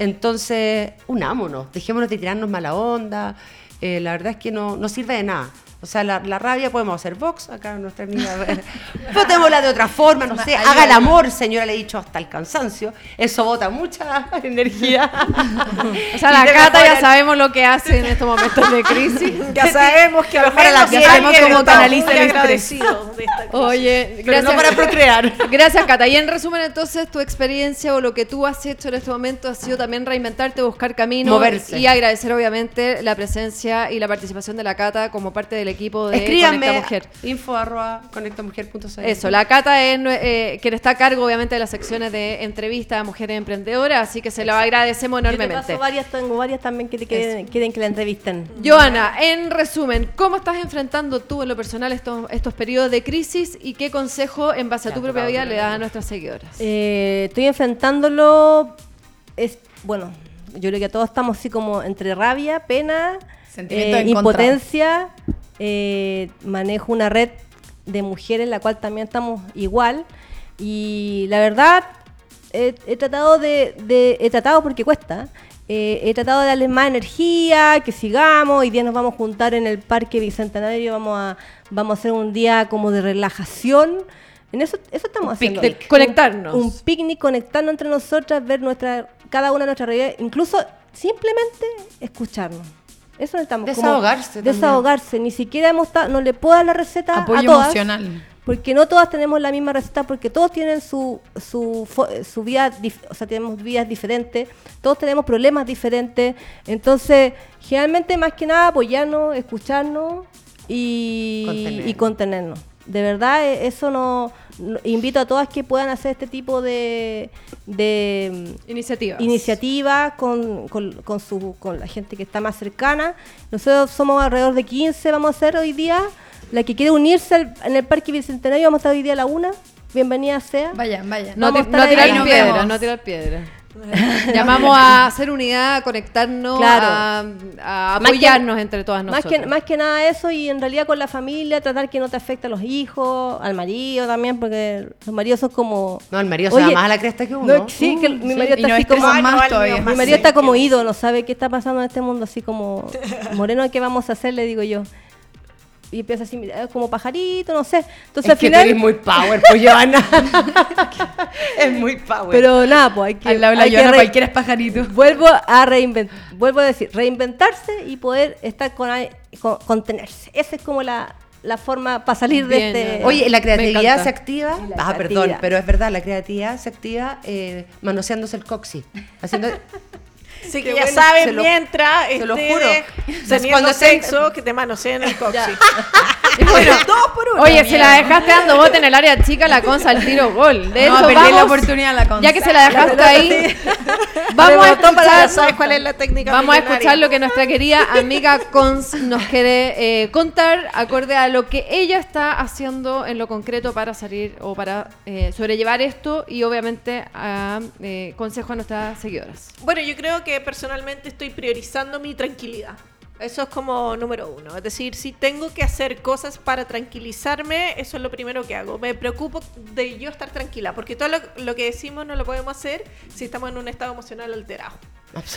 Entonces, unámonos, dejémonos de tirarnos mala onda. Eh, la verdad es que no, no sirve de nada. O sea, la, rabia podemos hacer Vox, acá nuestra amiga. Votémosla de otra forma, no sé. Haga el amor, señora, le he dicho hasta el cansancio. Eso bota mucha energía. o sea, la Cata ya sabemos lo que hace en estos momentos de crisis. ya sabemos que a lo mejor la ya sabemos cómo canaliza el estrés. Oye, gracias. para procrear. Gracias, Cata. Y en resumen, entonces, tu experiencia o lo que tú has hecho en este momento ha sido también reinventarte, buscar caminos. Moverse. Y agradecer, obviamente, la presencia y la participación de la Cata como parte del equipo de Conecta Mujer. info arroba Eso, la Cata es eh, quien está a cargo obviamente de las secciones de entrevista a mujeres emprendedoras, así que se lo agradecemos enormemente. varias, tengo varias también que quieren, que la entrevisten. Joana, en resumen, ¿cómo estás enfrentando tú en lo personal estos, estos periodos de crisis y qué consejo en base a tu propia vida le das a nuestras seguidoras? Eh, estoy enfrentándolo, es bueno, yo creo que todos estamos así como entre rabia, pena, eh, impotencia, eh, manejo una red de mujeres en la cual también estamos igual. Y la verdad he, tratado de, he tratado porque cuesta. Eh, he tratado de darles más energía que sigamos. Hoy día nos vamos a juntar en el parque bicentenario vamos a vamos a hacer un día como de relajación. En eso eso estamos haciendo. conectarnos. un, picnic conectarnos entre nosotras ver nuestra cada una de nuestras realidades incluso simplemente escucharnos eso necesitamos. Desahogarse. desahogarse. Ni siquiera hemos no le puedo dar la receta Apoyo a todas, emocional. Porque no todas tenemos la misma receta, porque todos tienen su, su, su vida, o sea, tenemos vidas diferentes, todos tenemos problemas diferentes. Entonces, generalmente, más que nada, apoyarnos, escucharnos y, y contenernos. De verdad, e, eso no, invito a todas que puedan hacer este tipo de, de iniciativas iniciativa con, con, su, con la gente que está más cercana. Nosotros somos alrededor de 15, vamos a hacer hoy día. La que quiere unirse en el Parque Bicentenario, vamos a estar hoy día a la una. Bienvenida sea. Vaya, vaya. No, tirar piedra, no tirar piedra. Llamamos a hacer unidad, a conectarnos, a, apoyarnos entre todas nosotras. Más que, más que nada eso y en realidad con la familia, tratar que no te afecte a los hijos, al marido también, porque los maridos son como... No, el marido se da más a la cresta que uno. sí, que mi marido está así como... Más mi marido está como ídolo, sabe qué está pasando en este mundo, así como... Moreno, ¿qué vamos a hacer? Le digo yo y empieza así como pajarito, no sé. Entonces es al final. Que muy power, pues Joana. es muy power. Pero nada, pues hay que. Al lado de la cualquiera es pajarito. Vuelvo a reinventar, vuelvo a decir, reinventarse y poder estar con, contenerse. Esa es como la, la forma para salir de este. Oye, la creatividad se activa. Ah, perdón, pero es verdad, la creatividad se activa eh, manoseándose el coxi. Haciendo. Sí, que ya saben mientras te lo juro. teniendo sexo que te manoseen el coxis. bueno, dos por uno. Oye, si la dejaste dando bote en el área chica, la consa al tiro gol. De no, hecho, perdí la oportunidad la consa. Ya que se la dejaste ahí, vamos a escuchar, ¿sabes cuál es la técnica Vamos a escuchar lo que nuestra querida amiga Cons nos quiere eh, contar acorde a lo que ella está haciendo en lo concreto para salir o para eh, sobrellevar esto y obviamente a eh, consejo a nuestras seguidoras. Bueno, yo creo que personalmente estoy priorizando mi tranquilidad. Eso es como número uno. Es decir, si tengo que hacer cosas para tranquilizarme, eso es lo primero que hago. Me preocupo de yo estar tranquila, porque todo lo, que decimos no lo podemos hacer si estamos en un estado emocional alterado.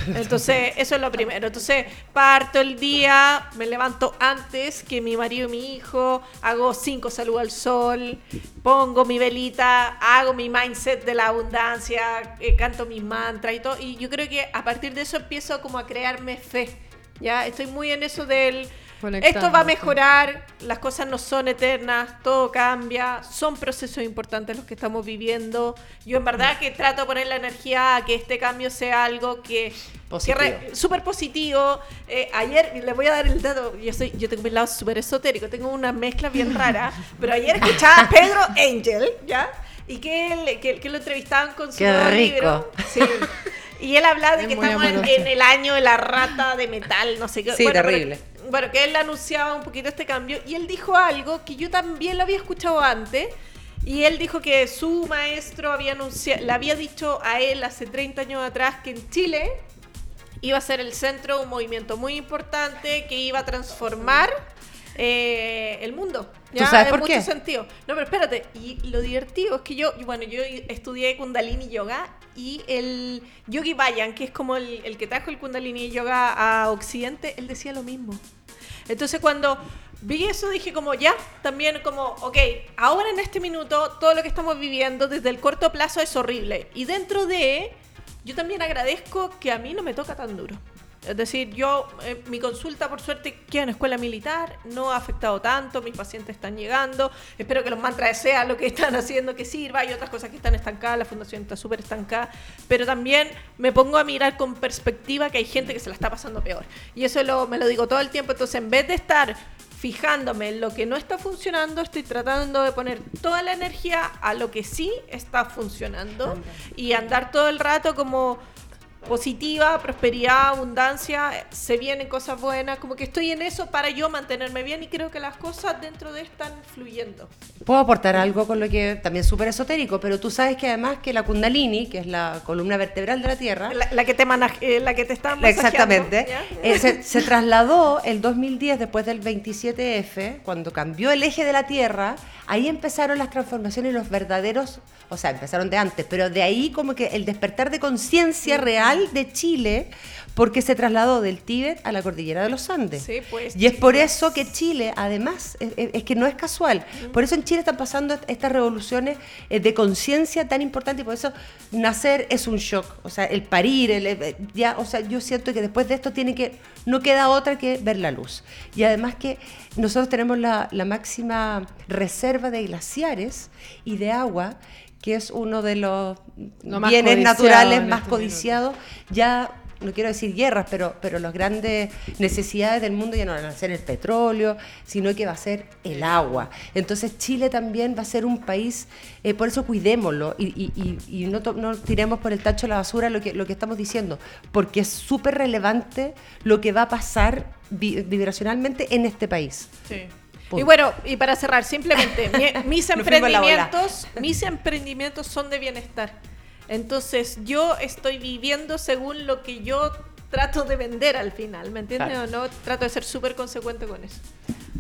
Entonces, eso es lo primero. Entonces, parto el día, me levanto antes que mi marido y mi hijo, hago cinco saludos al sol, pongo mi velita, hago mi mindset de la abundancia, eh, canto mis mantras y todo. Y yo creo que a partir de eso empiezo como a crearme fe ya estoy muy en eso del esto va a mejorar, las cosas no son eternas, todo cambia, son procesos importantes los que estamos viviendo. Yo en verdad que trato de poner la energía a que este cambio sea algo que súper positivo. Eh, ayer les voy a dar el dato, yo soy yo tengo mi lado súper esotérico, tengo una mezcla bien rara, pero ayer escuchaba a Pedro Angel, ¿ya? Y que, que, lo entrevistaban con su libro. Sí. Y él hablaba de que estamos en, el año de la rata de metal, no sé qué. Sí, terrible. Bueno, que él anunciaba un poquito este cambio y él dijo algo que yo también lo había escuchado antes. Y él dijo que su maestro había anunciado, le había dicho a él hace 30 años atrás que en Chile iba a ser el centro un movimiento muy importante que iba a transformar eh, el mundo. ¿ya? ¿Tú sabes por mucho sentido. No, pero espérate. Y lo divertido es que yo, bueno, yo estudié Kundalini Yoga y el Yogi Bayan, que es como el, que trajo el Kundalini Yoga a Occidente, él decía lo mismo. Entonces cuando vi eso dije como ya, también como, ok, ahora en este minuto todo lo que estamos viviendo desde el corto plazo es horrible. Y dentro de, yo también agradezco que a mí no me toca tan duro. Es decir, yo, eh, mi consulta por suerte queda en escuela militar, no ha afectado tanto, mis pacientes están llegando, espero que los mantras sean lo que están haciendo que sirva, hay otras cosas que están estancadas, la fundación está súper estancada, pero también me pongo a mirar con perspectiva que hay gente que se la está pasando peor. Y eso lo, me lo digo todo el tiempo, entonces en vez de estar fijándome en lo que no está funcionando, estoy tratando de poner toda la energía a lo que sí está funcionando y andar todo el rato como positiva, prosperidad, abundancia, se vienen cosas buenas, como que estoy en eso para yo mantenerme bien y creo que las cosas dentro de están fluyendo. Puedo aportar algo con lo que también es súper esotérico, pero tú sabes que además que la Kundalini, que es la columna vertebral de la Tierra, la, que te eh, la que te está exactamente, eh, se, se trasladó el 2010 después del 27F, cuando cambió el eje de la Tierra, ahí empezaron las transformaciones, los verdaderos, o sea, empezaron de antes, pero de ahí como que el despertar de conciencia real de Chile porque se trasladó del Tíbet a la cordillera de los Andes. Pues, y es por eso que Chile, además, es, que no es casual, por eso en Chile están pasando estas revoluciones eh, de conciencia tan importantes y por eso nacer es un shock, o sea, el parir, el, ya, o sea, yo siento que después de esto tiene que, no queda otra que ver la luz. Y además que nosotros tenemos la, máxima reserva de glaciares y de agua que es uno de los bienes naturales más este codiciados, ya no quiero decir guerras, pero, pero las grandes necesidades del mundo ya no van a ser el petróleo, sino que va a ser el agua. Entonces Chile también va a ser un país, eh, por eso cuidémoslo y, y, no, no, tiremos por el tacho la basura lo que, lo que estamos diciendo, porque es súper relevante lo que va a pasar vibracionalmente en este país. Sí. Y bueno, y para cerrar, simplemente, mis emprendimientos, mis emprendimientos son de bienestar. Entonces yo estoy viviendo según lo que yo trato de vender al final, ¿me entiendes o no? Trato de ser súper consecuente con eso.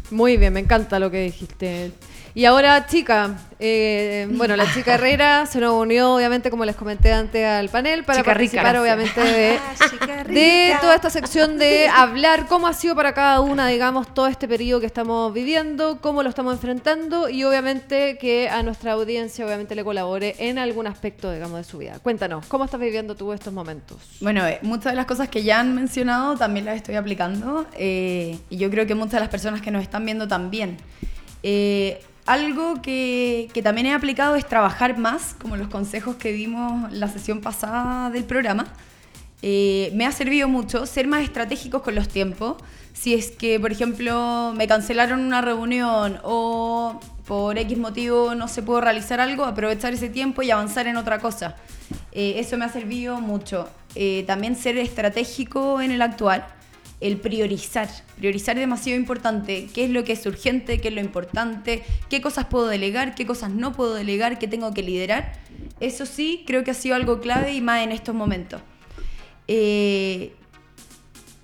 Muy bien, me encanta lo que dijiste. Y ahora, chica, eh, bueno, la chica Herrera se nos unió, obviamente, como les comenté antes, al panel para participar, obviamente, ah, de, toda esta sección de hablar cómo ha sido para cada una, digamos, todo este periodo que estamos viviendo, cómo lo estamos enfrentando y, obviamente, que a nuestra audiencia, obviamente, le colabore en algún aspecto, digamos, de su vida. Cuéntanos, ¿cómo estás viviendo tú estos momentos? Bueno, eh, muchas de las cosas que ya han mencionado también las estoy aplicando eh, y yo creo que muchas de las personas que nos están viendo también. Eh, algo que, también he aplicado es trabajar más, como los consejos que dimos la sesión pasada del programa. Eh, me ha servido mucho ser más estratégicos con los tiempos. Si es que, por ejemplo, me cancelaron una reunión o por X motivo no se pudo realizar algo, aprovechar ese tiempo y avanzar en otra cosa. Eh, eso me ha servido mucho. Eh, también ser estratégico en el actual el priorizar. Priorizar es demasiado importante. ¿Qué es lo que es urgente? ¿Qué es lo importante? ¿Qué cosas puedo delegar? ¿Qué cosas no puedo delegar? ¿Qué tengo que liderar? Eso sí, creo que ha sido algo clave y más en estos momentos. Eh,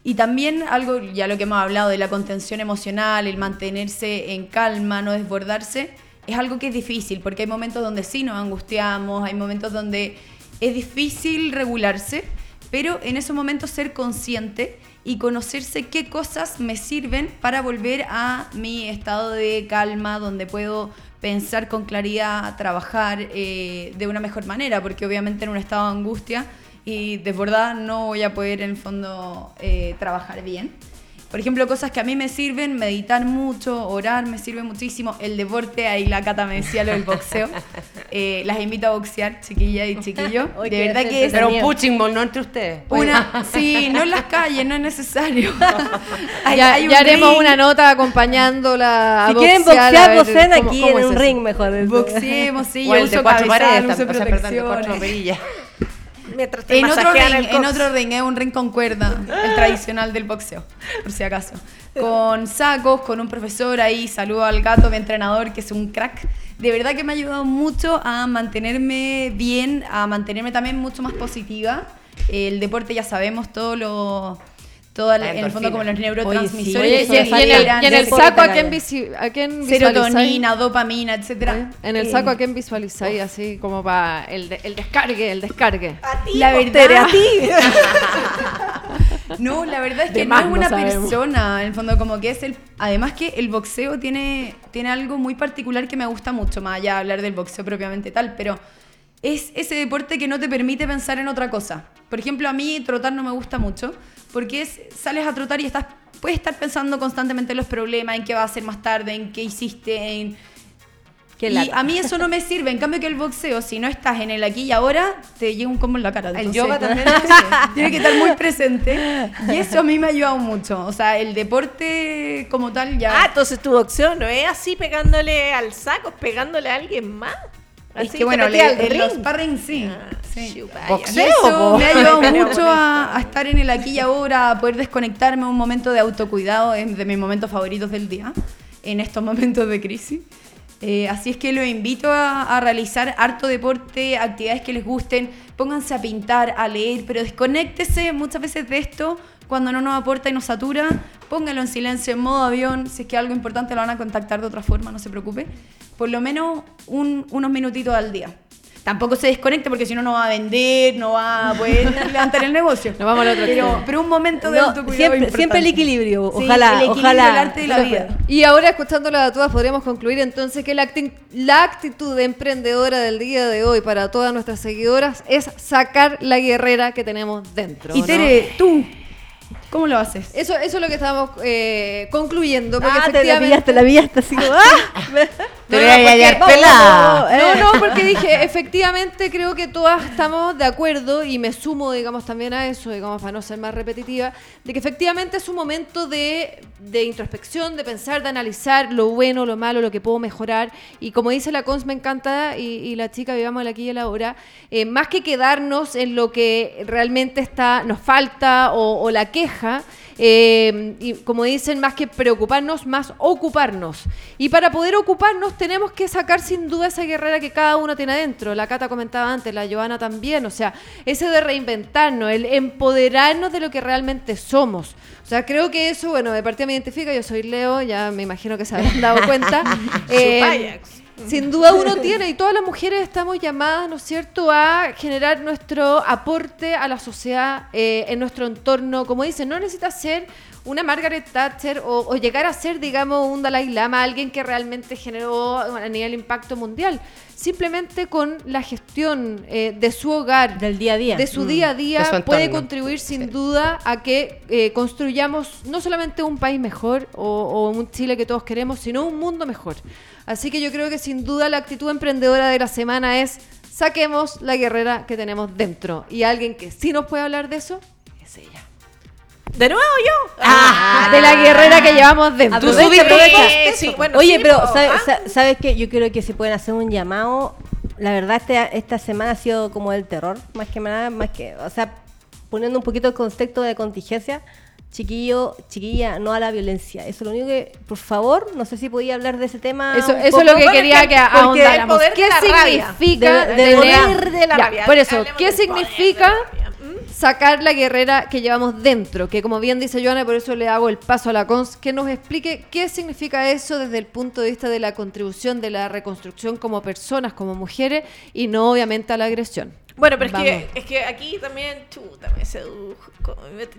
y también algo, ya lo que hemos hablado de la contención emocional, el mantenerse en calma, no desbordarse, es algo que es difícil, porque hay momentos donde sí nos angustiamos, hay momentos donde es difícil regularse, pero en esos momentos ser consciente y conocerse qué cosas me sirven para volver a mi estado de calma, donde puedo pensar con claridad, trabajar eh, de una mejor manera, porque obviamente en un estado de angustia y de verdad no voy a poder en el fondo eh, trabajar bien. Por ejemplo, cosas que a mí me sirven, meditar mucho, orar me sirve muchísimo. El deporte, ahí la Cata me decía lo del boxeo. Eh, las invito a boxear, chiquilla y chiquillo. de verdad que es... Pero un punching ball, no entre ustedes. Una, sí, no en las calles, no es necesario. ya, haremos una nota acompañándola Si quieren boxear, boxeen aquí en un ring mejor. Boxeemos, sí, yo uso cuatro paredes, uso protección en otro ring, En otro ring, es un ring con cuerda, el tradicional del boxeo, por si acaso. Con sacos, con un profesor ahí, saludo al gato, mi entrenador, que es un crack. De verdad que me ha ayudado mucho a mantenerme bien, a mantenerme también mucho más positiva. El deporte ya sabemos todo lo todo en el fondo como los neurotransmisores. y, en el, saco, ¿a quién, a quién Serotonina, dopamina, etcétera. En el saco, ¿a quién visualizáis? Así como para el, el descargue, el descargue. A ti, la verdad. a ti. no, la verdad es que no es una persona, en el fondo como que es el... Además que el boxeo tiene, tiene algo muy particular que me gusta mucho, más allá de hablar del boxeo propiamente tal, pero es ese deporte que no te permite pensar en otra cosa. Por ejemplo, a mí trotar no me gusta mucho, porque es, sales a trotar y estás, puedes estar pensando constantemente en los problemas, en qué va a hacer más tarde, en qué hiciste, en... y a mí eso no me sirve. En cambio que el boxeo, si no estás en el aquí y ahora, te llega un combo en la cara. el yoga también tiene que estar muy presente. Y eso a mí me ha ayudado mucho. O sea, el deporte como tal ya... Ah, entonces tu boxeo no es así pegándole al saco, pegándole a alguien más. Es que bueno, le, los sparring sí. Ah, sí. Eso me ha ayudado mucho a, estar en el aquí y ahora, a poder desconectarme un momento de autocuidado, es de mis momentos favoritos del día, en estos momentos de crisis. Eh, así es que los invito a, a, realizar harto deporte, actividades que les gusten, pónganse a pintar, a leer, pero desconéctese muchas veces de esto cuando no nos aporta y nos satura, pónganlo en silencio, en modo avión, si es que algo importante lo van a contactar de otra forma, no se preocupe por lo menos unos minutitos al día. Tampoco se desconecte porque si no, no va a vender, no va a poder levantar el negocio. Nos vamos al otro pero, pero un momento de autocuidado siempre, siempre el equilibrio, ojalá, el ojalá. El arte de la vida. Y ahora, escuchándola a todas, podríamos concluir entonces que la, la actitud emprendedora del día de hoy para todas nuestras seguidoras es sacar la guerrera que tenemos dentro. Y Tere, tú, ¿Cómo lo haces? Eso, eso es lo que estábamos eh, concluyendo. Porque ah, te la pillaste, la pillaste así como, ¡ah! Te voy a hallar pelada. No, no, porque dije, efectivamente creo que todas estamos de acuerdo y me sumo, digamos, también a eso, digamos, para no ser más repetitiva, de que efectivamente es un momento de, de introspección, de pensar, de analizar lo bueno, lo malo, lo que puedo mejorar. Y como dice la Cons, me encanta, y, la chica, vivamos aquí y la hora, eh, más que quedarnos en lo que realmente está, nos falta o, o la queja, eh, y como dicen, más que preocuparnos, más ocuparnos. Y para poder ocuparnos tenemos que sacar sin duda esa guerrera que cada uno tiene adentro. La Cata comentaba antes, la Joana también, o sea, ese de reinventarnos, el empoderarnos de lo que realmente somos. O sea, creo que eso, bueno, de parte me identifica, yo soy Leo, ya me imagino que se habrán dado cuenta. eh, sin duda uno tiene, y todas las mujeres estamos llamadas, ¿no es cierto?, a generar nuestro aporte a la sociedad eh, en nuestro entorno. Como dicen, no necesita ser una Margaret Thatcher o, llegar a ser, digamos, un Dalai Lama, alguien que realmente generó a nivel impacto mundial. Simplemente con la gestión eh, de su hogar, del día a día, de su día a mm. día, puede contribuir sin duda a que eh, construyamos no solamente un país mejor o un Chile que todos queremos, sino un mundo mejor. Así que yo creo que sin duda la actitud emprendedora de la semana es saquemos la guerrera que tenemos dentro. Y alguien que sí nos puede hablar de eso es ella. ¿De nuevo yo? Ah, de la guerrera que llevamos dentro. ¿Tú Sí, bueno, Oye, pero ¿sabes, ¿sabes qué? Yo creo que se pueden hacer un llamado. La verdad, este, esta semana ha sido como el terror, más que nada, más que, o sea, poniendo un poquito el concepto de contingencia chiquillo, chiquilla, no a la violencia. Eso es lo único que, por favor, no sé si podía hablar de ese tema. Eso, eso es lo que quería que, ahondáramos. ¿Qué significa de, la rabia? por eso, ¿qué significa. Sacar la guerrera que llevamos dentro? Que como bien dice Joana, por eso le hago el paso a la cons, que nos explique qué significa eso desde el punto de vista de la contribución de la reconstrucción como personas, como mujeres, y no obviamente a la agresión. Bueno, pero es que, es que aquí también, chuta, me sedujo.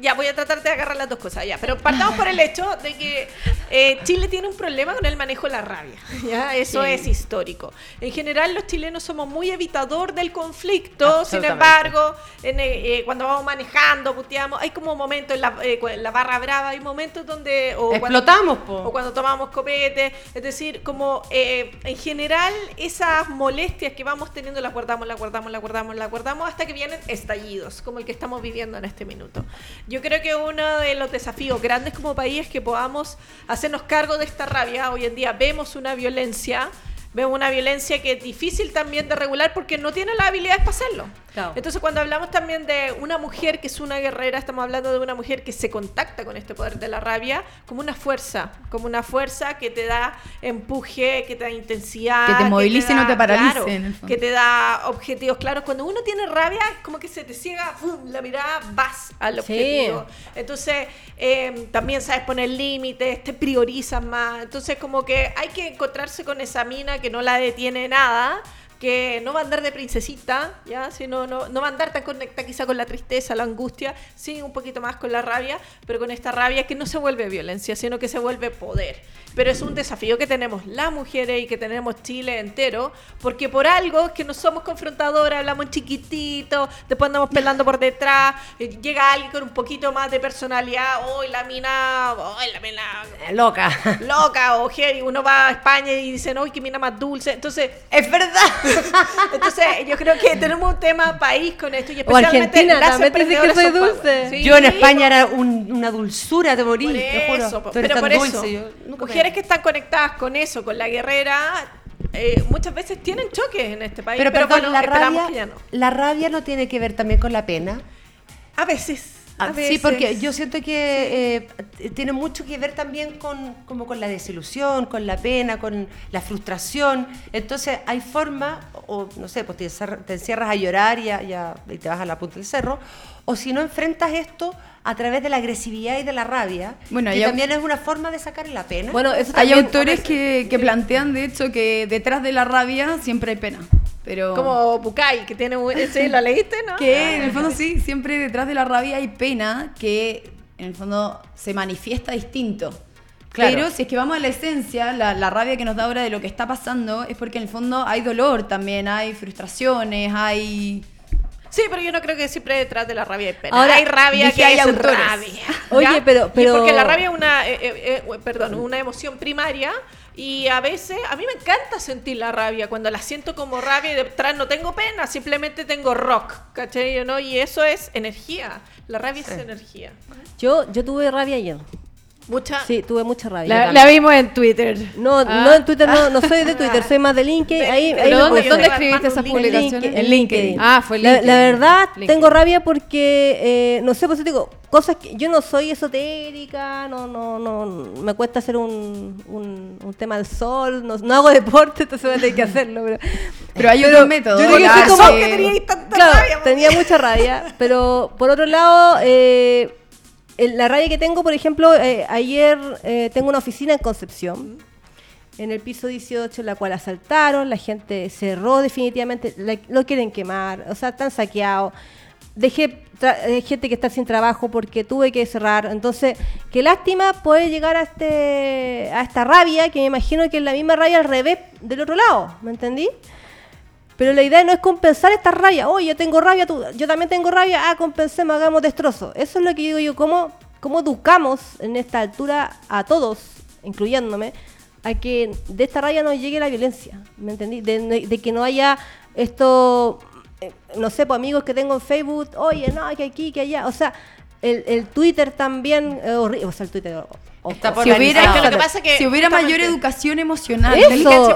Ya, voy a tratar de agarrar las dos cosas, ya. Pero partamos por el hecho de que eh, Chile tiene un problema con el manejo de la rabia, ¿ya? Eso es histórico. En general, los chilenos somos muy evitador del conflicto, sin embargo, eh, eh, cuando vamos manejando, puteamos, hay como momentos en la, barra brava, hay momentos donde... O Explotamos, cuando, O cuando tomamos copete, es decir, como en general esas molestias que vamos teniendo las guardamos, las guardamos, las guardamos, las guardamos hasta que vienen estallidos, como el que estamos viviendo en este minuto. Yo creo que uno de los desafíos grandes como país es que podamos hacernos cargo de esta rabia. Hoy en día vemos una violencia vemos una violencia que es difícil también de regular porque no tiene la habilidad de hacerlo. Entonces, cuando hablamos también de una mujer que es una guerrera, estamos hablando de una mujer que se contacta con este poder de la rabia como una fuerza, como una fuerza que te da empuje, que te da intensidad. Que te movilice y no te paralice. que te da objetivos claros. Cuando uno tiene rabia, es como que se te ciega la mirada, vas al objetivo. Entonces, em, también sabes poner límites, te priorizas más. Entonces, como que hay que encontrarse con esa mina que no la detiene nada que no va a andar de princesita, ¿ya? Sino, no, no va a andar tan conectada quizá con la tristeza, la angustia, sí, un poquito más con la rabia, pero con esta rabia que no se vuelve violencia, sino que se vuelve poder. Pero es un desafío que tenemos las mujeres y que tenemos Chile entero, porque por algo que no somos confrontadoras, hablamos chiquitito, después andamos pelando por detrás, eh, llega alguien con un poquito más de personalidad, hoy la mina, hoy la mina loca, loca o heavy, uno va a España y dicen, hoy qué mina más dulce, entonces, es verdad. Entonces, yo creo que tenemos un tema país con esto. Y especialmente o Argentina, también dice que soy dulce. yo en España era una dulzura de morir, te juro. pero por eso, mujeres que están conectadas con eso, con la guerrera, eh, muchas veces tienen choques en este país. Pero, perdón, la rabia, no. la rabia no tiene que ver también con la pena. A veces. Sí, porque yo siento que eh, tiene mucho que ver también con, como con la desilusión, con la pena, con la frustración. Entonces hay forma, o no sé, pues te, encierras a llorar y, y, te vas a la punta del cerro, o si no enfrentas esto a través de la agresividad y de la rabia, bueno, que también es una forma de sacar la pena. Bueno, hay autores que, que plantean, de hecho, que detrás de la rabia siempre hay pena. Pero... Como Bukai, que tiene un... ¿Sí, ¿Lo leíste, no? Que en el fondo sí, siempre detrás de la rabia hay pena que en el fondo se manifiesta distinto. Claro. Pero si es que vamos a la esencia, la, la, rabia que nos da ahora de lo que está pasando es porque en el fondo hay dolor también, hay frustraciones, hay... Sí, pero yo no creo que siempre detrás de la rabia hay pena. Ahora hay rabia que hay es rabia. Oye, pero, pero... porque la rabia es una, eh, eh, eh, perdón, una emoción primaria y a veces, a mí me encanta sentir la rabia, cuando la siento como rabia y detrás no tengo pena, simplemente tengo rock, ¿cachai? ¿no? Y eso es energía, la rabia es energía. Yo, yo tuve rabia ayer. ¿Mucha? Sí, tuve mucha rabia. La, vimos en Twitter. No, ah. no en Twitter, no, no soy de Twitter, soy más de LinkedIn. Ahí, ahí ¿Dónde, ¿dónde escribiste esa publicación? En LinkedIn. Ah, fue LinkedIn. La, verdad, tengo rabia porque, eh, no sé, pues te digo, cosas que yo no soy esotérica, no, no, no, me cuesta hacer un, un, tema del sol, no, no, hago deporte, entonces voy a tener que hacerlo. Pero, pero hay otro método. Yo que tenía mucha rabia, pero por otro lado, eh, la rabia que tengo, por ejemplo, eh, ayer eh, tengo una oficina en Concepción, en el piso 18, la cual asaltaron, la gente cerró definitivamente, lo quieren quemar, o sea, están saqueados. Dejé gente que está sin trabajo porque tuve que cerrar. Entonces, qué lástima puede llegar a este a esta rabia, que me imagino que es la misma rabia al revés del otro lado, ¿me entendí? Pero la idea no es compensar esta rabia. Oye, tengo rabia, tú, yo también tengo rabia. Ah, compensemos, hagamos destrozo. Eso es lo que digo yo. ¿Cómo, cómo educamos en esta altura a todos, incluyéndome, a que de esta rabia no llegue la violencia? ¿Me entendí? De, que no haya esto, eh, no sé, pues amigos que tengo en Facebook, oye, no, que aquí, que allá. O sea, el, el Twitter también, eh, o sea, el Twitter si hubiera, mayor educación emocional,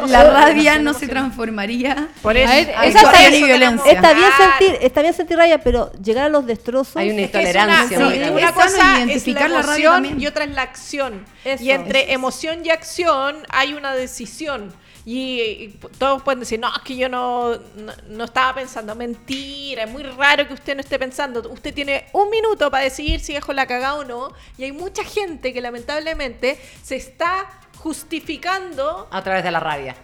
la rabia no se transformaría por eso, está, bien, violencia. Está bien, sentir, está bien sentir rabia, pero llegar a los destrozos. Hay una intolerancia. una, cosa es la emoción y otra es la acción. Y entre emoción y acción hay una decisión. Y, todos pueden decir, no, es que yo no, no, estaba pensando. Mentira, es muy raro que usted no esté pensando. Usted tiene un minuto para decidir si dejo la cagada o no. Y hay mucha gente que lamentablemente se está justificando a través de la rabia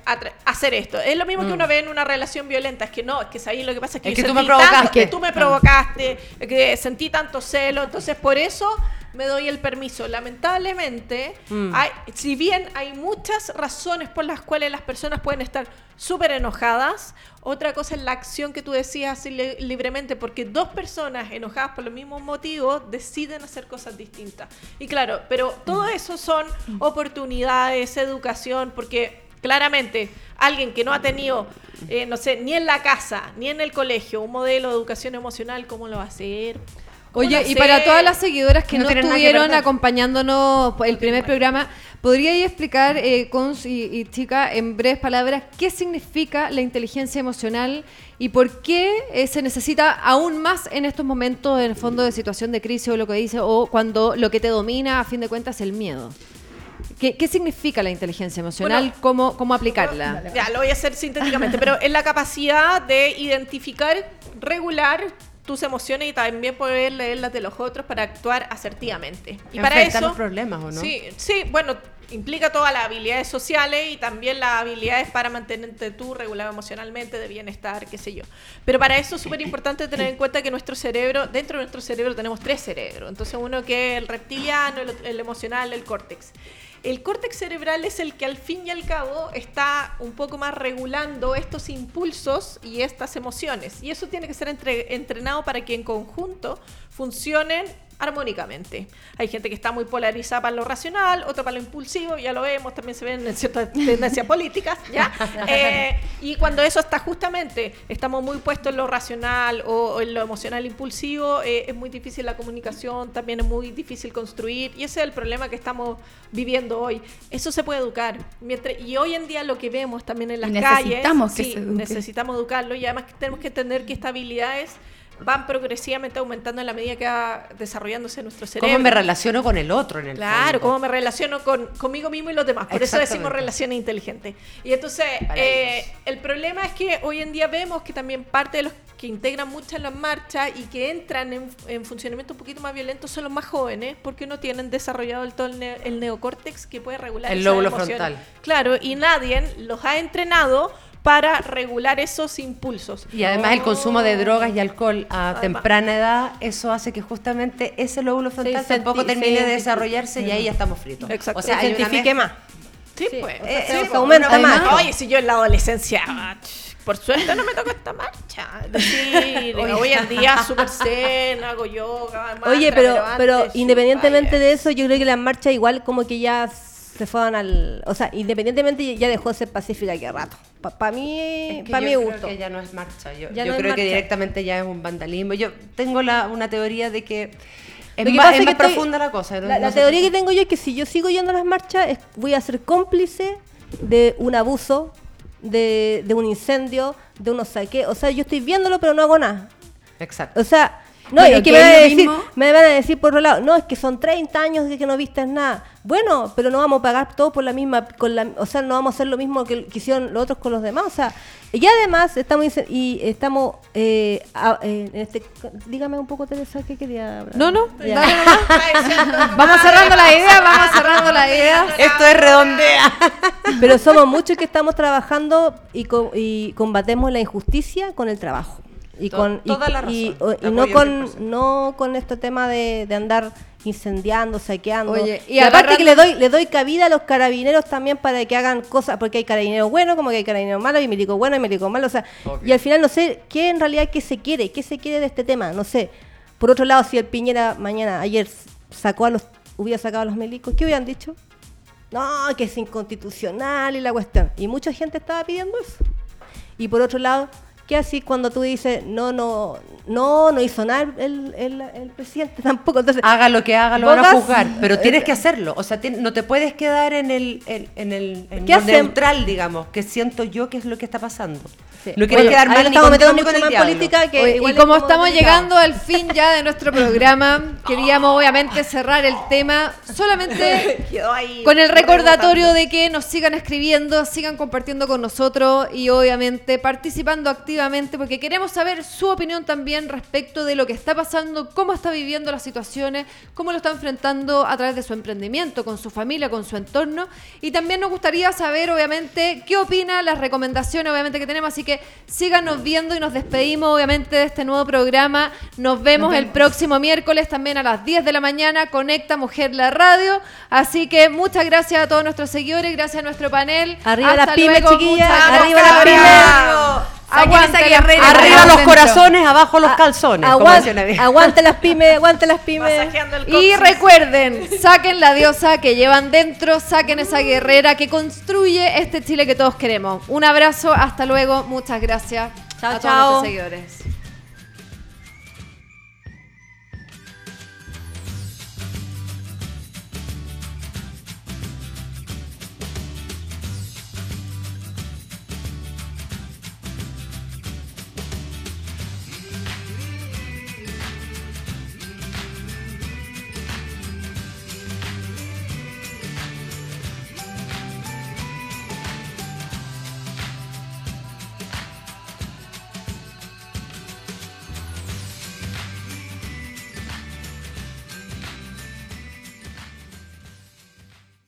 hacer esto es lo mismo que mm. uno ve en una relación violenta es que no es que ahí lo que pasa es que, que tú me provocaste que tú me provocaste que sentí tanto celo entonces por eso me doy el permiso. Lamentablemente, mm. hay, si bien hay muchas razones por las cuales las personas pueden estar súper enojadas, otra cosa es la acción que tú decías así libremente, porque dos personas enojadas por los mismos motivos deciden hacer cosas distintas. Y claro, pero todo eso son oportunidades, educación, porque claramente alguien que no ha tenido, eh, no sé, ni en la casa, ni en el colegio, un modelo de educación emocional, ¿cómo lo va a hacer? Oye, y para todas las seguidoras que no, estuvieron acompañándonos el primer programa, ¿podría explicar, eh, Cons y, Chica, en breves palabras, qué significa la inteligencia emocional y por qué eh, se necesita aún más en estos momentos, en el fondo de situación de crisis o lo que dice, o cuando lo que te domina, a fin de cuentas, es el miedo? ¿Qué, significa la inteligencia emocional? ¿Cómo, ¿Cómo aplicarla? Ya, lo voy a hacer sintéticamente, pero es la capacidad de identificar, regular, tus emociones y también poder leer las de los otros para actuar asertivamente. Y para eso los problemas, ¿o no? Sí, sí, bueno, implica todas las habilidades sociales y también las habilidades para mantenerte tú regulado emocionalmente, de bienestar, qué sé yo. Pero para eso es súper importante tener en cuenta que nuestro cerebro, dentro de nuestro cerebro tenemos tres cerebros. Entonces uno que es el reptiliano, el, el emocional, el córtex. El córtex cerebral es el que al fin y al cabo está un poco más regulando estos impulsos y estas emociones. Y eso tiene que ser entrenado para que en conjunto funcionen armónicamente. Hay gente que está muy polarizada para lo racional, otro para lo impulsivo, ya lo vemos, también se ven en ciertas tendencias políticas, ¿ya? Eh, y cuando eso está justamente, estamos muy puestos en lo racional o, en lo emocional impulsivo, eh, es muy difícil la comunicación, también es muy difícil construir, y ese es el problema que estamos viviendo hoy. Eso se puede educar. y hoy en día lo que vemos también en las necesitamos calles, que necesitamos educarlo, y además tenemos que entender que esta habilidad es van progresivamente aumentando en la medida que va desarrollándose nuestro cerebro. ¿Cómo me relaciono con el otro en el Claro, cómo me relaciono con, conmigo mismo y los demás. Por eso decimos relaciones inteligentes. Y entonces, eh, el problema es que hoy en día vemos que también parte de los que integran mucho en las marchas y que entran en, funcionamiento un poquito más violento son los más jóvenes, porque no tienen desarrollado el todo el, neocórtex que puede regular el lóbulo frontal. Claro, y nadie los ha entrenado para regular esos impulsos. Y además el consumo de drogas y alcohol a temprana edad, eso hace que justamente ese lóbulo frontal tampoco termine de desarrollarse y ahí ya estamos fritos. Exacto. O sea, se identifique más. Sí, pues. Eh, sí, aumenta más. Oye, si yo en la adolescencia... Por suerte no me tocó esta marcha. Es decir, hoy en día súper zen, hago yoga. Oye, pero, pero independientemente de eso, yo creo que la marcha igual como que ya se fueron al. O sea, independientemente ya dejó de ser pacífica que rato. Para mí, para mí gusto. Creo que ya no es marcha. Yo, creo que directamente ya es un vandalismo. Yo tengo la, una teoría de que. Es más, profunda la cosa. La, teoría que tengo yo es que si yo sigo yendo a las marchas, voy a ser cómplice de un abuso, de, de un incendio, de unos saqueos. O sea, yo estoy viéndolo, pero no hago nada. Exacto. O sea, No, es que me van, a decir, me van a decir por otro lado, no, es que son 30 años de que no viste nada. Bueno, pero no vamos a pagar todo por la misma, con la, o sea, no vamos a hacer lo mismo que, hicieron los otros con los demás. O sea, y además estamos y estamos eh, eh, en este, dígame un poco Teresa qué quería hablar. No, no, vamos cerrando la idea, vamos cerrando la idea. Esto es redondea. Pero somos muchos que estamos trabajando y, y combatemos la injusticia con el trabajo y con y, no con no con este tema de, andar incendiando, saqueando. y, aparte que le doy le doy cabida a los carabineros también para que hagan cosas, porque hay carabineros buenos, como que hay carabineros malos, y médicos buenos y médicos malos, o sea, y al final no sé qué en realidad qué se quiere, qué se quiere de este tema, no sé. Por otro lado, si el Piñera mañana ayer sacó a los hubiera sacado a los milicos, ¿qué hubieran dicho? No, que es inconstitucional y la cuestión. Y mucha gente estaba pidiendo eso. Y por otro lado, ¿Qué así cuando tú dices, no, no, no, no hizo nada el, el, presidente tampoco? Entonces, haga lo que haga, lo van a juzgar, pero tienes que hacerlo. O sea, no te puedes quedar en el, en, el neutral, digamos, que siento yo que es lo que está pasando. No quieres quedar mal ni con, ni con el política que Y como estamos llegando al fin ya de nuestro programa, queríamos obviamente cerrar el tema solamente con el recordatorio de que nos sigan escribiendo, sigan compartiendo con nosotros y obviamente participando activamente porque queremos saber su opinión también respecto de lo que está pasando, cómo está viviendo las situaciones, cómo lo está enfrentando a través de su emprendimiento, con su familia, con su entorno y también nos gustaría saber obviamente qué opina las recomendaciones obviamente que tenemos, así que síganos viendo y nos despedimos obviamente de este nuevo programa. Nos vemos, el próximo miércoles también a las 10 de la mañana. Conecta Mujer la Radio. Así que muchas gracias a todos nuestros seguidores, gracias a nuestro panel. Arriba las pymes, chiquillas. Arriba las pymes. Aguanta, Arriba los corazones, abajo los calzones. aguante las pymes, aguante las pymes. Y recuerden, saquen la diosa que llevan dentro, saquen esa guerrera que construye este Chile que todos queremos. Un abrazo, hasta luego, muchas gracias chao, a todos seguidores.